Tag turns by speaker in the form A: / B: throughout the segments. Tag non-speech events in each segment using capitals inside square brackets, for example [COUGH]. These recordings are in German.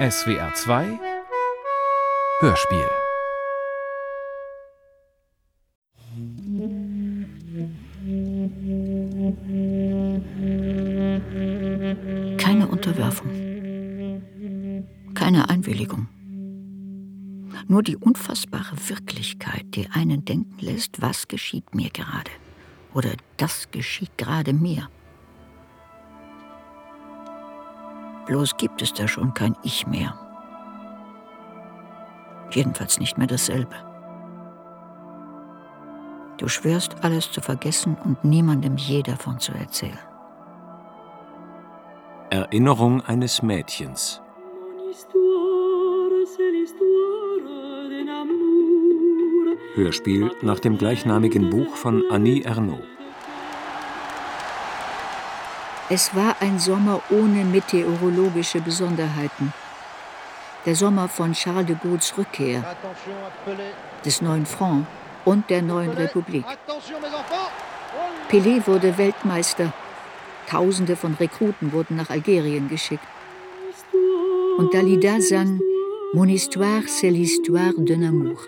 A: SWR 2 Hörspiel
B: Keine Unterwerfung. Keine Einwilligung. Nur die unfassbare Wirklichkeit, die einen denken lässt, was geschieht mir gerade. Oder das geschieht gerade mir. Bloß gibt es da schon kein Ich mehr. Jedenfalls nicht mehr dasselbe. Du schwörst alles zu vergessen und niemandem je davon zu erzählen.
C: Erinnerung eines Mädchens. Hörspiel nach dem gleichnamigen Buch von Annie Ernaux.
B: Es war ein Sommer ohne meteorologische Besonderheiten. Der Sommer von Charles de Gaulles Rückkehr, des neuen Front und der neuen Republik. Pelé wurde Weltmeister. Tausende von Rekruten wurden nach Algerien geschickt. Und Dalida sang Mon histoire, c'est l'histoire d'un amour.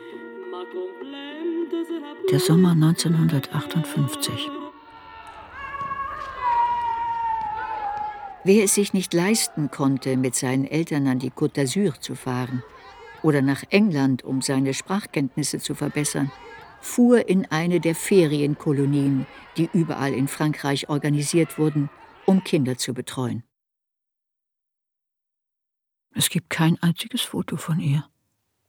B: Der Sommer 1958. Wer es sich nicht leisten konnte, mit seinen Eltern an die Côte d'Azur zu fahren oder nach England, um seine Sprachkenntnisse zu verbessern, fuhr in eine der Ferienkolonien, die überall in Frankreich organisiert wurden, um Kinder zu betreuen. Es gibt kein einziges Foto von ihr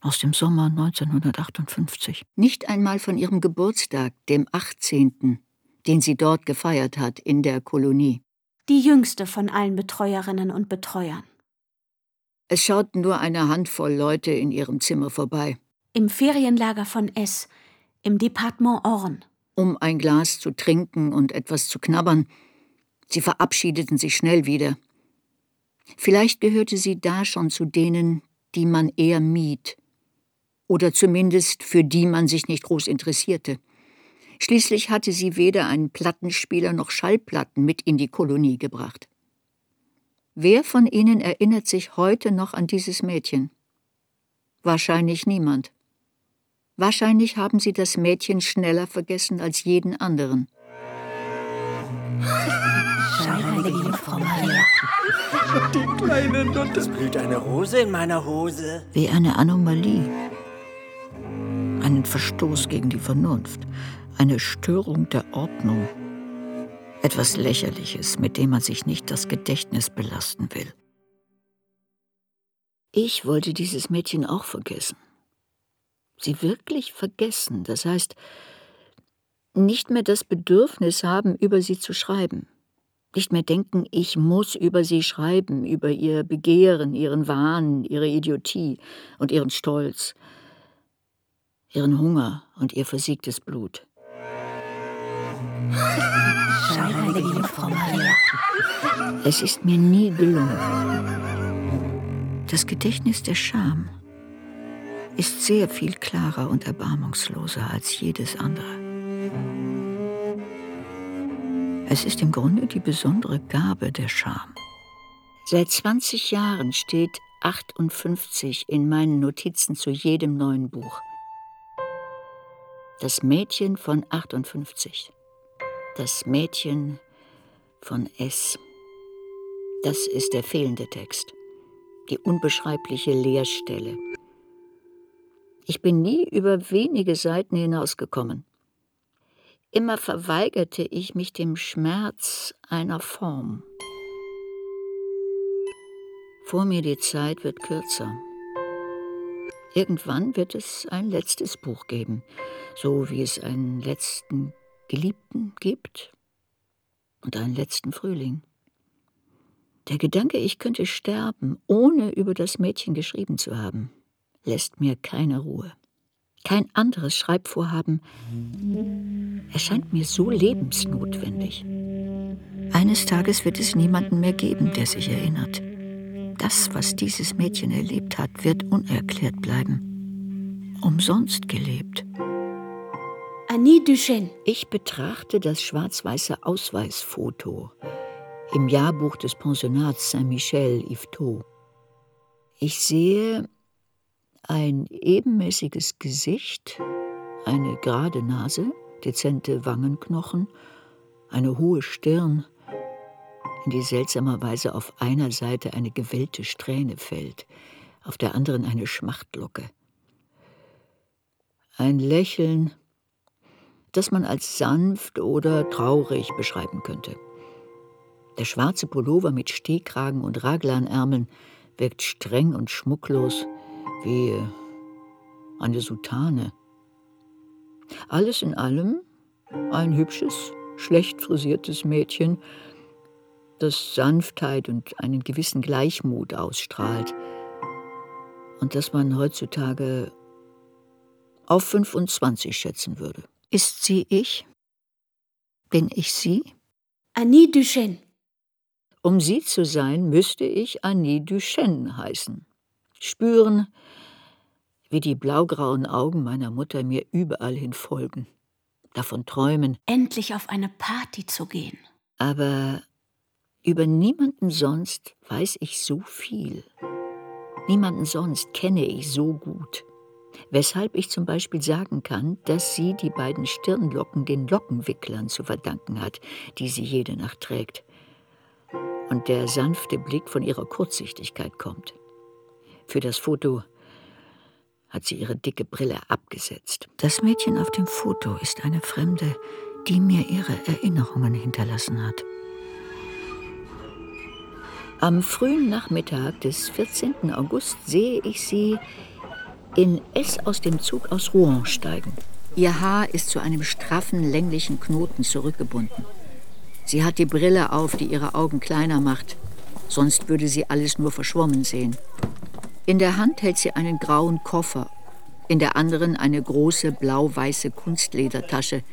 B: aus dem Sommer 1958. Nicht einmal von ihrem Geburtstag, dem 18., den sie dort gefeiert hat in der Kolonie.
D: Die jüngste von allen Betreuerinnen und Betreuern.
B: Es schauten nur eine Handvoll Leute in ihrem Zimmer vorbei.
D: Im Ferienlager von S, im Departement Orne.
B: Um ein Glas zu trinken und etwas zu knabbern. Sie verabschiedeten sich schnell wieder. Vielleicht gehörte sie da schon zu denen, die man eher mied. Oder zumindest für die man sich nicht groß interessierte. Schließlich hatte sie weder einen Plattenspieler noch Schallplatten mit in die Kolonie gebracht. Wer von Ihnen erinnert sich heute noch an dieses Mädchen? Wahrscheinlich niemand. Wahrscheinlich haben Sie das Mädchen schneller vergessen als jeden anderen.
E: Heilige Frau Maria.
F: Die kleine Nutte. Es blüht eine Rose in meiner Hose.
B: Wie eine Anomalie. Einen Verstoß gegen die Vernunft. Eine Störung der Ordnung. Etwas Lächerliches, mit dem man sich nicht das Gedächtnis belasten will. Ich wollte dieses Mädchen auch vergessen. Sie wirklich vergessen, das heißt, nicht mehr das Bedürfnis haben, über sie zu schreiben nicht mehr denken, ich muss über sie schreiben, über ihr Begehren, ihren Wahn, ihre Idiotie und ihren Stolz, ihren Hunger und ihr versiegtes Blut.
E: Heilige Frau Maria.
B: Es ist mir nie gelungen. Das Gedächtnis der Scham ist sehr viel klarer und erbarmungsloser als jedes andere. Es ist im Grunde die besondere Gabe der Scham. Seit 20 Jahren steht 58 in meinen Notizen zu jedem neuen Buch. Das Mädchen von 58. Das Mädchen von S. Das ist der fehlende Text. Die unbeschreibliche Leerstelle. Ich bin nie über wenige Seiten hinausgekommen. Immer verweigerte ich mich dem Schmerz einer Form. Vor mir die Zeit wird kürzer. Irgendwann wird es ein letztes Buch geben, so wie es einen letzten Geliebten gibt und einen letzten Frühling. Der Gedanke, ich könnte sterben, ohne über das Mädchen geschrieben zu haben, lässt mir keine Ruhe. Kein anderes Schreibvorhaben erscheint mir so lebensnotwendig. Eines Tages wird es niemanden mehr geben, der sich erinnert. Das, was dieses Mädchen erlebt hat, wird unerklärt bleiben. Umsonst gelebt.
D: Annie Duchesne.
B: Ich betrachte das schwarz-weiße Ausweisfoto im Jahrbuch des Pensionats Saint-Michel Yvetot. Ich sehe ein ebenmäßiges Gesicht, eine gerade Nase, dezente Wangenknochen, eine hohe Stirn, in die seltsamerweise auf einer Seite eine gewellte Strähne fällt, auf der anderen eine Schmachtlocke. Ein Lächeln, das man als sanft oder traurig beschreiben könnte. Der schwarze Pullover mit Stehkragen und Raglanärmeln wirkt streng und schmucklos wie eine Soutane. Alles in allem ein hübsches, schlecht frisiertes Mädchen, das Sanftheit und einen gewissen Gleichmut ausstrahlt und das man heutzutage auf 25 schätzen würde. Ist sie ich? Bin ich sie?
D: Annie Duchesne.
B: Um sie zu sein, müsste ich Annie Duchesne heißen. Spüren, wie die blaugrauen Augen meiner Mutter mir überall hin folgen. Davon träumen.
D: Endlich auf eine Party zu gehen.
B: Aber über niemanden sonst weiß ich so viel. Niemanden sonst kenne ich so gut. Weshalb ich zum Beispiel sagen kann, dass sie die beiden Stirnlocken den Lockenwicklern zu verdanken hat, die sie jede Nacht trägt. Und der sanfte Blick von ihrer Kurzsichtigkeit kommt. Für das Foto hat sie ihre dicke Brille abgesetzt. Das Mädchen auf dem Foto ist eine Fremde, die mir ihre Erinnerungen hinterlassen hat. Am frühen Nachmittag des 14. August sehe ich sie in S aus dem Zug aus Rouen steigen. Ihr Haar ist zu einem straffen, länglichen Knoten zurückgebunden. Sie hat die Brille auf, die ihre Augen kleiner macht. Sonst würde sie alles nur verschwommen sehen. In der Hand hält sie einen grauen Koffer, in der anderen eine große blau-weiße Kunstledertasche,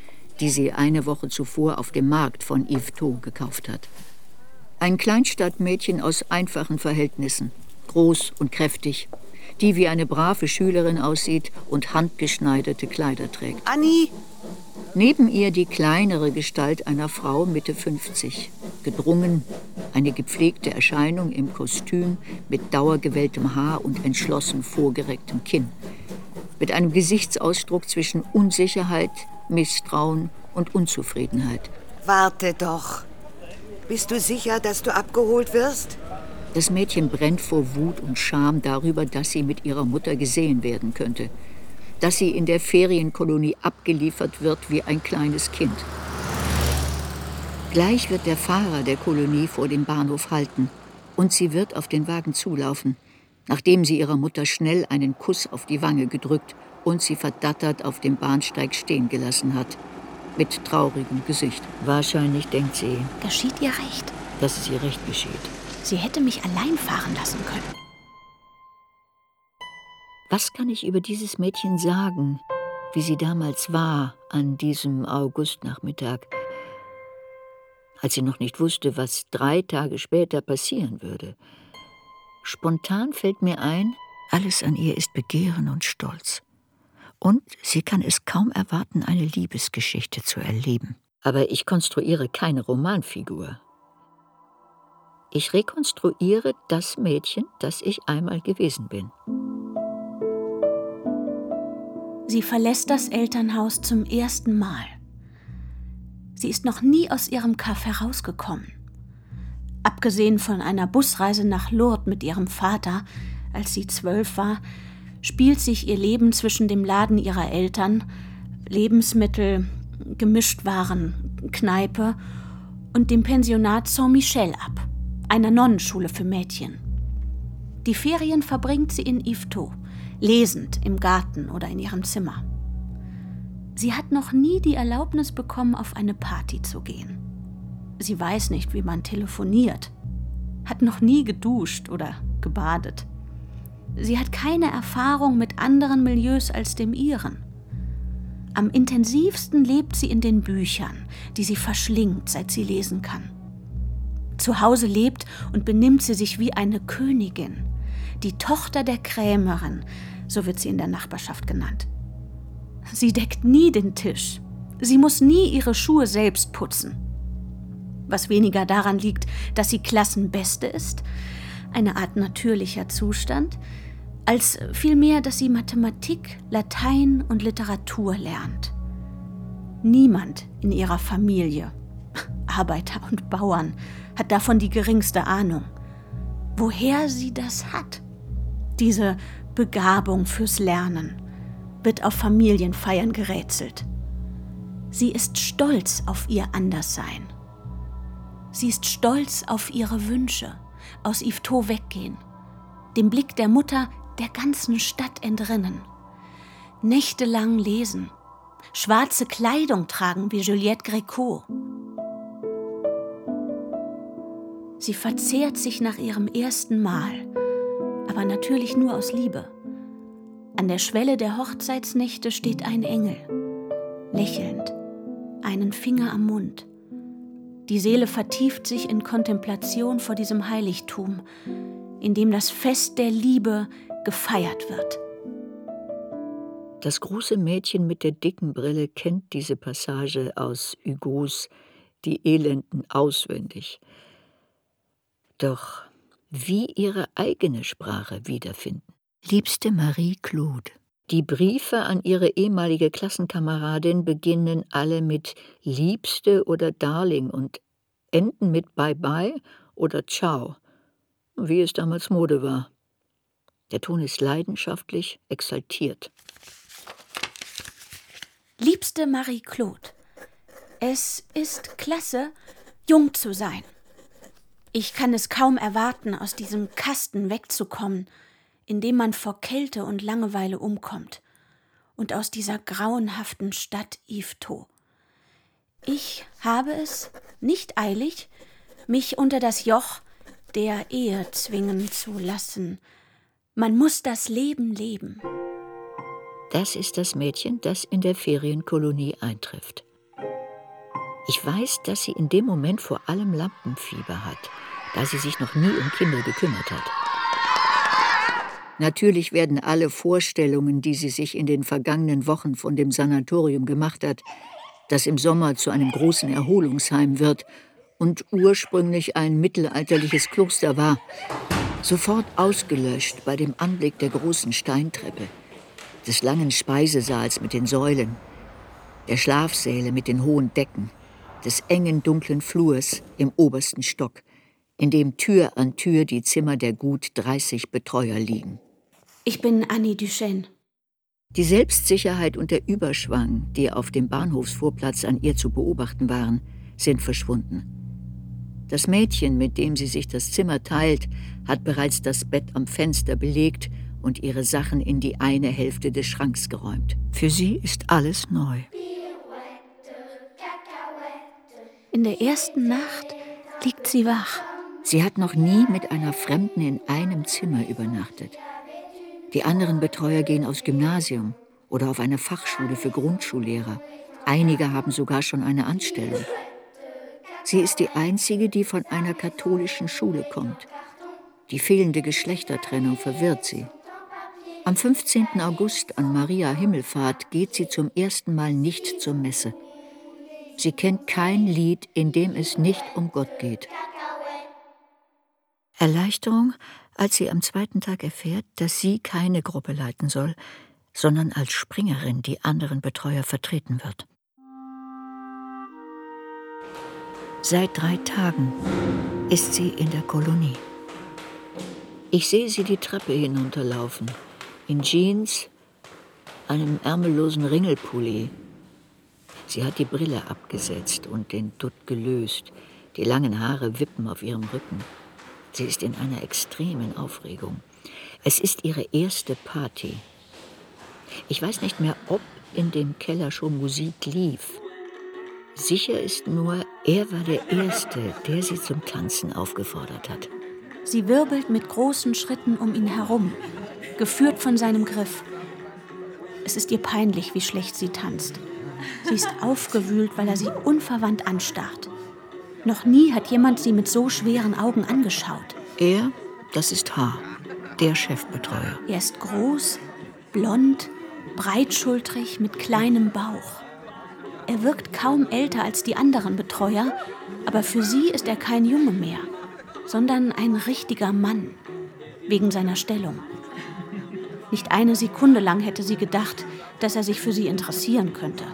B: die sie eine Woche zuvor auf dem Markt von Yves Thau gekauft hat. Ein Kleinstadtmädchen aus einfachen Verhältnissen, groß und kräftig, die wie eine brave Schülerin aussieht und handgeschneiderte Kleider trägt.
F: Annie!
B: Neben ihr die kleinere Gestalt einer Frau Mitte 50, gedrungen, eine gepflegte Erscheinung im Kostüm mit dauergewelltem Haar und entschlossen vorgerecktem Kinn, mit einem Gesichtsausdruck zwischen Unsicherheit, Misstrauen und Unzufriedenheit.
F: Warte doch. Bist du sicher, dass du abgeholt wirst?
B: Das Mädchen brennt vor Wut und Scham darüber, dass sie mit ihrer Mutter gesehen werden könnte. Dass sie in der Ferienkolonie abgeliefert wird wie ein kleines Kind. Gleich wird der Fahrer der Kolonie vor dem Bahnhof halten und sie wird auf den Wagen zulaufen, nachdem sie ihrer Mutter schnell einen Kuss auf die Wange gedrückt und sie verdattert auf dem Bahnsteig stehen gelassen hat mit traurigem Gesicht. Wahrscheinlich denkt sie,
D: Geschieht ihr recht?
B: dass es ihr recht geschieht.
D: Sie hätte mich allein fahren lassen können.
B: Was kann ich über dieses Mädchen sagen, wie sie damals war an diesem Augustnachmittag, als sie noch nicht wusste, was drei Tage später passieren würde? Spontan fällt mir ein, alles an ihr ist Begehren und Stolz. Und sie kann es kaum erwarten, eine Liebesgeschichte zu erleben. Aber ich konstruiere keine Romanfigur. Ich rekonstruiere das Mädchen, das ich einmal gewesen bin.
D: Sie verlässt das Elternhaus zum ersten Mal. Sie ist noch nie aus ihrem Kaff herausgekommen. Abgesehen von einer Busreise nach Lourdes mit ihrem Vater, als sie zwölf war, spielt sich ihr Leben zwischen dem Laden ihrer Eltern, Lebensmittel, Gemischtwaren, Kneipe und dem Pensionat Saint-Michel ab, einer Nonnenschule für Mädchen. Die Ferien verbringt sie in Yvetot, lesend im Garten oder in ihrem Zimmer. Sie hat noch nie die Erlaubnis bekommen, auf eine Party zu gehen. Sie weiß nicht, wie man telefoniert, hat noch nie geduscht oder gebadet. Sie hat keine Erfahrung mit anderen Milieus als dem ihren. Am intensivsten lebt sie in den Büchern, die sie verschlingt, seit sie lesen kann. Zu Hause lebt und benimmt sie sich wie eine Königin, die Tochter der Krämerin, so wird sie in der Nachbarschaft genannt. Sie deckt nie den Tisch. Sie muss nie ihre Schuhe selbst putzen. Was weniger daran liegt, dass sie Klassenbeste ist, eine Art natürlicher Zustand, als vielmehr, dass sie Mathematik, Latein und Literatur lernt. Niemand in ihrer Familie, Arbeiter und Bauern, hat davon die geringste Ahnung. Woher sie das hat, diese Begabung fürs Lernen, wird auf Familienfeiern gerätselt. Sie ist stolz auf ihr Anderssein. Sie ist stolz auf ihre Wünsche, aus Yvetot weggehen, dem Blick der Mutter der ganzen Stadt entrinnen, nächtelang lesen, schwarze Kleidung tragen wie Juliette Gréco. Sie verzehrt sich nach ihrem ersten Mal, aber natürlich nur aus Liebe. An der Schwelle der Hochzeitsnächte steht ein Engel, lächelnd, einen Finger am Mund. Die Seele vertieft sich in Kontemplation vor diesem Heiligtum, in dem das Fest der Liebe gefeiert wird.
B: Das große Mädchen mit der dicken Brille kennt diese Passage aus Hugos Die Elenden auswendig. Doch wie ihre eigene Sprache wiederfinden. Liebste Marie Claude, die Briefe an ihre ehemalige Klassenkameradin beginnen alle mit Liebste oder Darling und enden mit Bye Bye oder Ciao, wie es damals Mode war. Der Ton ist leidenschaftlich, exaltiert.
D: Liebste Marie Claude, es ist klasse, jung zu sein. Ich kann es kaum erwarten, aus diesem Kasten wegzukommen, in dem man vor Kälte und Langeweile umkommt, und aus dieser grauenhaften Stadt Yvetot. Ich habe es nicht eilig, mich unter das Joch der Ehe zwingen zu lassen. Man muss das Leben leben.
B: Das ist das Mädchen, das in der Ferienkolonie eintrifft. Ich weiß, dass sie in dem Moment vor allem Lampenfieber hat, da sie sich noch nie um Kinder gekümmert hat. Natürlich werden alle Vorstellungen, die sie sich in den vergangenen Wochen von dem Sanatorium gemacht hat, das im Sommer zu einem großen Erholungsheim wird und ursprünglich ein mittelalterliches Kloster war, sofort ausgelöscht bei dem Anblick der großen Steintreppe, des langen Speisesaals mit den Säulen, der Schlafsäle mit den hohen Decken, des engen dunklen Flurs im obersten Stock, in dem Tür an Tür die Zimmer der gut 30 Betreuer liegen.
D: Ich bin Annie Duchesne.
B: Die Selbstsicherheit und der Überschwang, die auf dem Bahnhofsvorplatz an ihr zu beobachten waren, sind verschwunden. Das Mädchen, mit dem sie sich das Zimmer teilt, hat bereits das Bett am Fenster belegt und ihre Sachen in die eine Hälfte des Schranks geräumt. Für sie ist alles neu.
D: In der ersten Nacht liegt sie wach.
B: Sie hat noch nie mit einer Fremden in einem Zimmer übernachtet. Die anderen Betreuer gehen aufs Gymnasium oder auf eine Fachschule für Grundschullehrer. Einige haben sogar schon eine Anstellung. Sie ist die einzige, die von einer katholischen Schule kommt. Die fehlende Geschlechtertrennung verwirrt sie. Am 15. August an Maria Himmelfahrt geht sie zum ersten Mal nicht zur Messe. Sie kennt kein Lied, in dem es nicht um Gott geht. Erleichterung, als sie am zweiten Tag erfährt, dass sie keine Gruppe leiten soll, sondern als Springerin die anderen Betreuer vertreten wird. Seit drei Tagen ist sie in der Kolonie. Ich sehe sie die Treppe hinunterlaufen, in Jeans, einem ärmellosen Ringelpulli. Sie hat die Brille abgesetzt und den Dutt gelöst, die langen Haare wippen auf ihrem Rücken. Sie ist in einer extremen Aufregung. Es ist ihre erste Party. Ich weiß nicht mehr, ob in dem Keller schon Musik lief. Sicher ist nur, er war der Erste, der sie zum Tanzen aufgefordert hat.
D: Sie wirbelt mit großen Schritten um ihn herum, geführt von seinem Griff. Es ist ihr peinlich, wie schlecht sie tanzt. Sie ist aufgewühlt, weil er sie unverwandt anstarrt. Noch nie hat jemand sie mit so schweren Augen angeschaut.
B: Er, das ist H., der Chefbetreuer.
D: Er ist groß, blond, breitschultrig mit kleinem Bauch. Er wirkt kaum älter als die anderen Betreuer, aber für sie ist er kein Junge mehr, sondern ein richtiger Mann. wegen seiner Stellung. Nicht eine Sekunde lang hätte sie gedacht, dass er sich für sie interessieren könnte.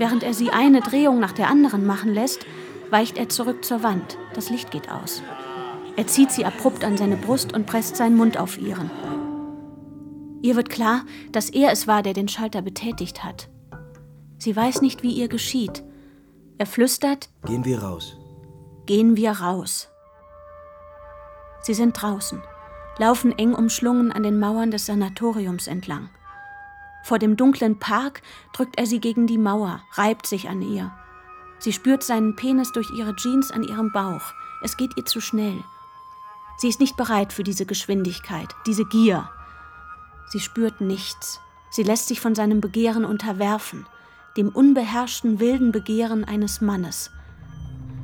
D: Während er sie eine Drehung nach der anderen machen lässt, weicht er zurück zur Wand. Das Licht geht aus. Er zieht sie abrupt an seine Brust und presst seinen Mund auf ihren. Ihr wird klar, dass er es war, der den Schalter betätigt hat. Sie weiß nicht, wie ihr geschieht. Er flüstert:
G: Gehen wir raus.
D: Gehen wir raus. Sie sind draußen, laufen eng umschlungen an den Mauern des Sanatoriums entlang. Vor dem dunklen Park drückt er sie gegen die Mauer, reibt sich an ihr. Sie spürt seinen Penis durch ihre Jeans an ihrem Bauch. Es geht ihr zu schnell. Sie ist nicht bereit für diese Geschwindigkeit, diese Gier. Sie spürt nichts. Sie lässt sich von seinem Begehren unterwerfen, dem unbeherrschten wilden Begehren eines Mannes.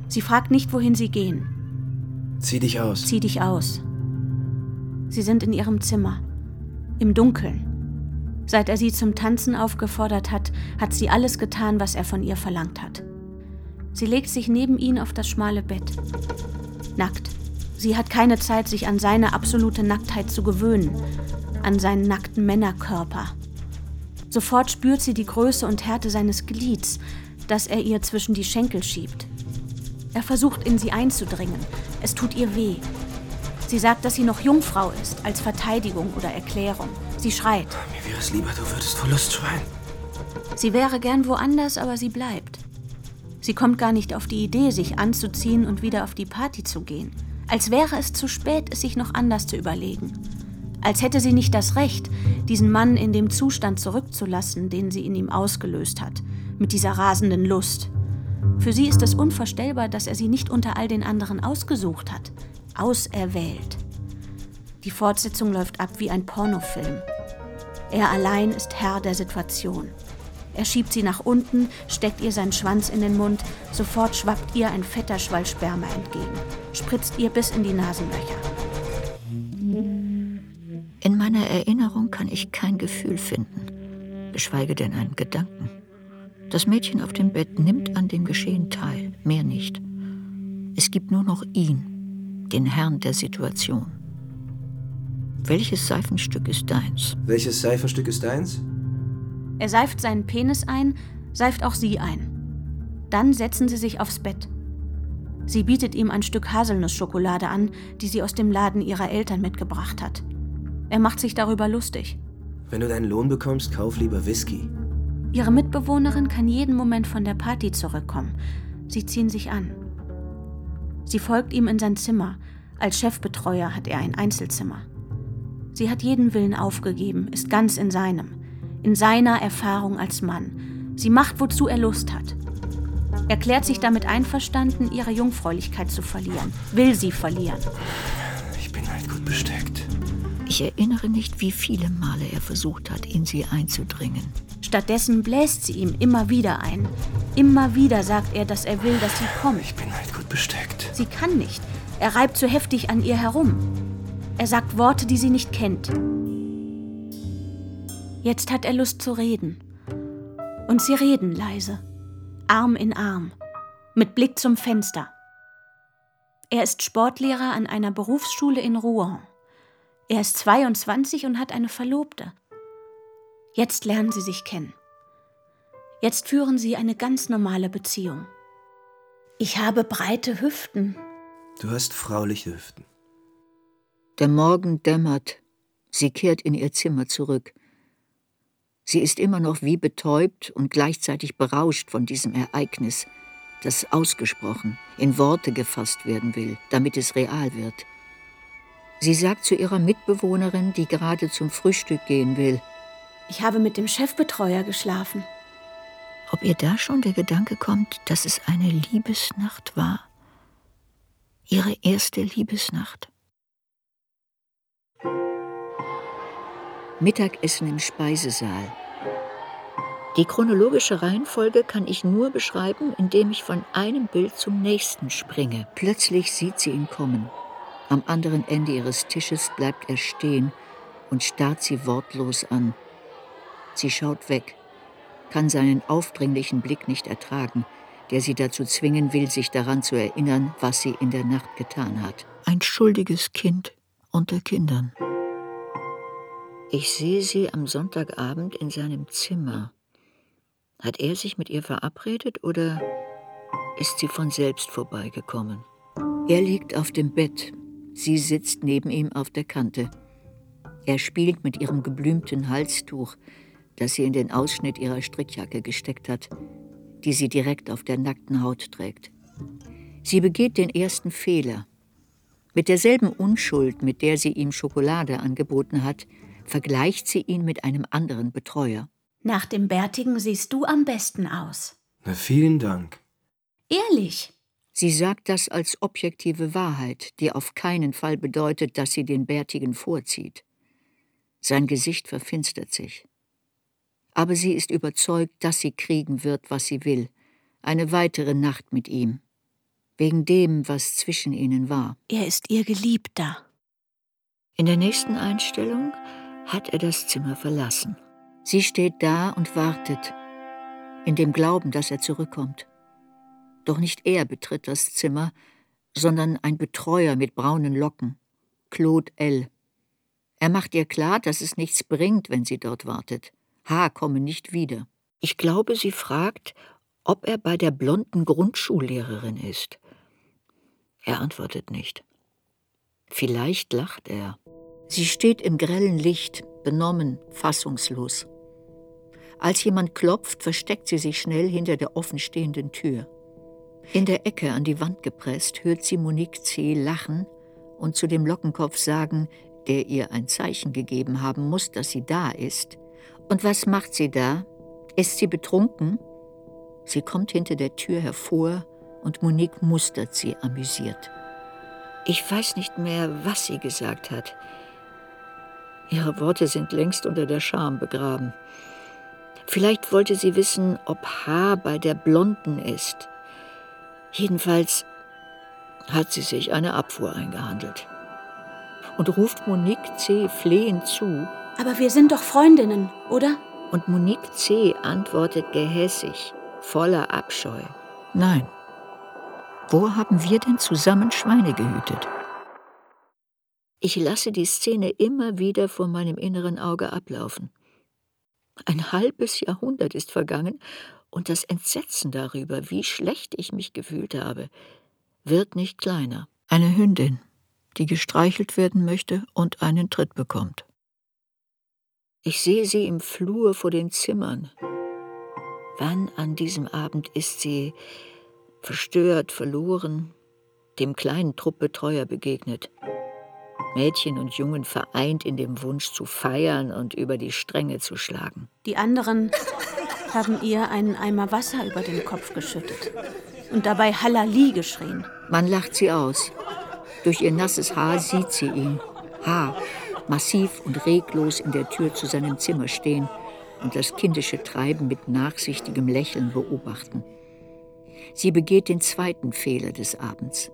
D: Sie fragt nicht, wohin sie gehen.
G: Zieh dich aus.
D: Zieh dich aus. Sie sind in ihrem Zimmer, im Dunkeln. Seit er sie zum Tanzen aufgefordert hat, hat sie alles getan, was er von ihr verlangt hat. Sie legt sich neben ihn auf das schmale Bett. Nackt. Sie hat keine Zeit, sich an seine absolute Nacktheit zu gewöhnen, an seinen nackten Männerkörper. Sofort spürt sie die Größe und Härte seines Glieds, das er ihr zwischen die Schenkel schiebt. Er versucht in sie einzudringen. Es tut ihr weh. Sie sagt, dass sie noch Jungfrau ist, als Verteidigung oder Erklärung. Sie schreit.
G: Mir wäre es lieber, du würdest vor Lust schreien.
D: Sie wäre gern woanders, aber sie bleibt. Sie kommt gar nicht auf die Idee, sich anzuziehen und wieder auf die Party zu gehen. Als wäre es zu spät, es sich noch anders zu überlegen. Als hätte sie nicht das Recht, diesen Mann in dem Zustand zurückzulassen, den sie in ihm ausgelöst hat, mit dieser rasenden Lust. Für sie ist es unvorstellbar, dass er sie nicht unter all den anderen ausgesucht hat, auserwählt. Die Fortsetzung läuft ab wie ein Pornofilm. Er allein ist Herr der Situation. Er schiebt sie nach unten, steckt ihr seinen Schwanz in den Mund, sofort schwappt ihr ein fetter Schwall Sperma entgegen, spritzt ihr bis in die Nasenlöcher.
B: In meiner Erinnerung kann ich kein Gefühl finden, geschweige denn einen Gedanken. Das Mädchen auf dem Bett nimmt an dem Geschehen teil, mehr nicht. Es gibt nur noch ihn, den Herrn der Situation. Welches Seifenstück ist deins?
G: Welches Seifenstück ist deins?
D: Er seift seinen Penis ein, seift auch sie ein. Dann setzen sie sich aufs Bett. Sie bietet ihm ein Stück Haselnussschokolade an, die sie aus dem Laden ihrer Eltern mitgebracht hat. Er macht sich darüber lustig.
G: Wenn du deinen Lohn bekommst, kauf lieber Whisky.
D: Ihre Mitbewohnerin kann jeden Moment von der Party zurückkommen. Sie ziehen sich an. Sie folgt ihm in sein Zimmer. Als Chefbetreuer hat er ein Einzelzimmer. Sie hat jeden Willen aufgegeben, ist ganz in seinem in seiner Erfahrung als Mann. Sie macht, wozu er Lust hat. Erklärt sich damit einverstanden, ihre Jungfräulichkeit zu verlieren, will sie verlieren.
G: Ich bin halt gut besteckt.
B: Ich erinnere nicht, wie viele Male er versucht hat, in sie einzudringen.
D: Stattdessen bläst sie ihm immer wieder ein. Immer wieder sagt er, dass er will, dass sie kommt.
G: Ich bin halt gut besteckt.
D: Sie kann nicht. Er reibt zu heftig an ihr herum. Er sagt Worte, die sie nicht kennt. Jetzt hat er Lust zu reden. Und sie reden leise, Arm in Arm, mit Blick zum Fenster. Er ist Sportlehrer an einer Berufsschule in Rouen. Er ist 22 und hat eine Verlobte. Jetzt lernen sie sich kennen. Jetzt führen sie eine ganz normale Beziehung. Ich habe breite Hüften.
G: Du hast frauliche Hüften.
B: Der Morgen dämmert. Sie kehrt in ihr Zimmer zurück. Sie ist immer noch wie betäubt und gleichzeitig berauscht von diesem Ereignis, das ausgesprochen, in Worte gefasst werden will, damit es real wird. Sie sagt zu ihrer Mitbewohnerin, die gerade zum Frühstück gehen will,
D: Ich habe mit dem Chefbetreuer geschlafen.
B: Ob ihr da schon der Gedanke kommt, dass es eine Liebesnacht war? Ihre erste Liebesnacht? Mittagessen im Speisesaal. Die chronologische Reihenfolge kann ich nur beschreiben, indem ich von einem Bild zum nächsten springe. Plötzlich sieht sie ihn kommen. Am anderen Ende ihres Tisches bleibt er stehen und starrt sie wortlos an. Sie schaut weg, kann seinen aufdringlichen Blick nicht ertragen, der sie dazu zwingen will, sich daran zu erinnern, was sie in der Nacht getan hat. Ein schuldiges Kind unter Kindern. Ich sehe sie am Sonntagabend in seinem Zimmer. Hat er sich mit ihr verabredet oder ist sie von selbst vorbeigekommen? Er liegt auf dem Bett, sie sitzt neben ihm auf der Kante. Er spielt mit ihrem geblümten Halstuch, das sie in den Ausschnitt ihrer Strickjacke gesteckt hat, die sie direkt auf der nackten Haut trägt. Sie begeht den ersten Fehler. Mit derselben Unschuld, mit der sie ihm Schokolade angeboten hat, vergleicht sie ihn mit einem anderen Betreuer.
D: Nach dem Bärtigen siehst du am besten aus.
G: Na, vielen Dank.
D: Ehrlich.
B: Sie sagt das als objektive Wahrheit, die auf keinen Fall bedeutet, dass sie den Bärtigen vorzieht. Sein Gesicht verfinstert sich. Aber sie ist überzeugt, dass sie kriegen wird, was sie will. Eine weitere Nacht mit ihm. Wegen dem, was zwischen ihnen war.
D: Er ist ihr Geliebter.
B: In der nächsten Einstellung hat er das Zimmer verlassen. Sie steht da und wartet, in dem Glauben, dass er zurückkommt. Doch nicht er betritt das Zimmer, sondern ein Betreuer mit braunen Locken, Claude L. Er macht ihr klar, dass es nichts bringt, wenn sie dort wartet. H. komme nicht wieder. Ich glaube, sie fragt, ob er bei der blonden Grundschullehrerin ist. Er antwortet nicht. Vielleicht lacht er. Sie steht im grellen Licht, benommen, fassungslos. Als jemand klopft, versteckt sie sich schnell hinter der offenstehenden Tür. In der Ecke an die Wand gepresst, hört sie Monique C. lachen und zu dem Lockenkopf sagen, der ihr ein Zeichen gegeben haben muss, dass sie da ist. Und was macht sie da? Ist sie betrunken? Sie kommt hinter der Tür hervor und Monique mustert sie amüsiert. Ich weiß nicht mehr, was sie gesagt hat. Ihre Worte sind längst unter der Scham begraben. Vielleicht wollte sie wissen, ob H bei der Blonden ist. Jedenfalls hat sie sich eine Abfuhr eingehandelt. Und ruft Monique C. flehend zu.
D: Aber wir sind doch Freundinnen, oder?
B: Und Monique C. antwortet gehässig, voller Abscheu. Nein. Wo haben wir denn zusammen Schweine gehütet? Ich lasse die Szene immer wieder vor meinem inneren Auge ablaufen. Ein halbes Jahrhundert ist vergangen und das Entsetzen darüber, wie schlecht ich mich gefühlt habe, wird nicht kleiner. Eine Hündin, die gestreichelt werden möchte und einen Tritt bekommt. Ich sehe sie im Flur vor den Zimmern. Wann an diesem Abend ist sie verstört, verloren, dem kleinen Truppbetreuer begegnet? Mädchen und Jungen vereint in dem Wunsch zu feiern und über die Stränge zu schlagen.
D: Die anderen haben ihr einen Eimer Wasser über den Kopf geschüttet und dabei Halali geschrien.
B: Man lacht sie aus. Durch ihr nasses Haar sieht sie ihn. Haar, massiv und reglos in der Tür zu seinem Zimmer stehen und das kindische Treiben mit nachsichtigem Lächeln beobachten. Sie begeht den zweiten Fehler des Abends.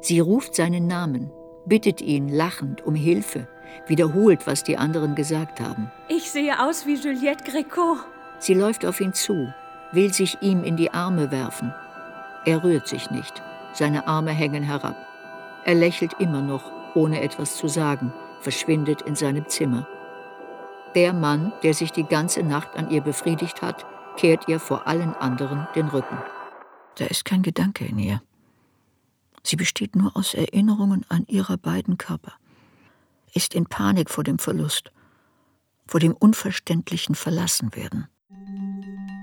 B: Sie ruft seinen Namen, bittet ihn lachend um Hilfe, wiederholt, was die anderen gesagt haben.
D: Ich sehe aus wie Juliette Greco.
B: Sie läuft auf ihn zu, will sich ihm in die Arme werfen. Er rührt sich nicht, seine Arme hängen herab. Er lächelt immer noch, ohne etwas zu sagen, verschwindet in seinem Zimmer. Der Mann, der sich die ganze Nacht an ihr befriedigt hat, kehrt ihr vor allen anderen den Rücken. Da ist kein Gedanke in ihr. Sie besteht nur aus Erinnerungen an ihre beiden Körper, ist in Panik vor dem Verlust, vor dem unverständlichen Verlassenwerden.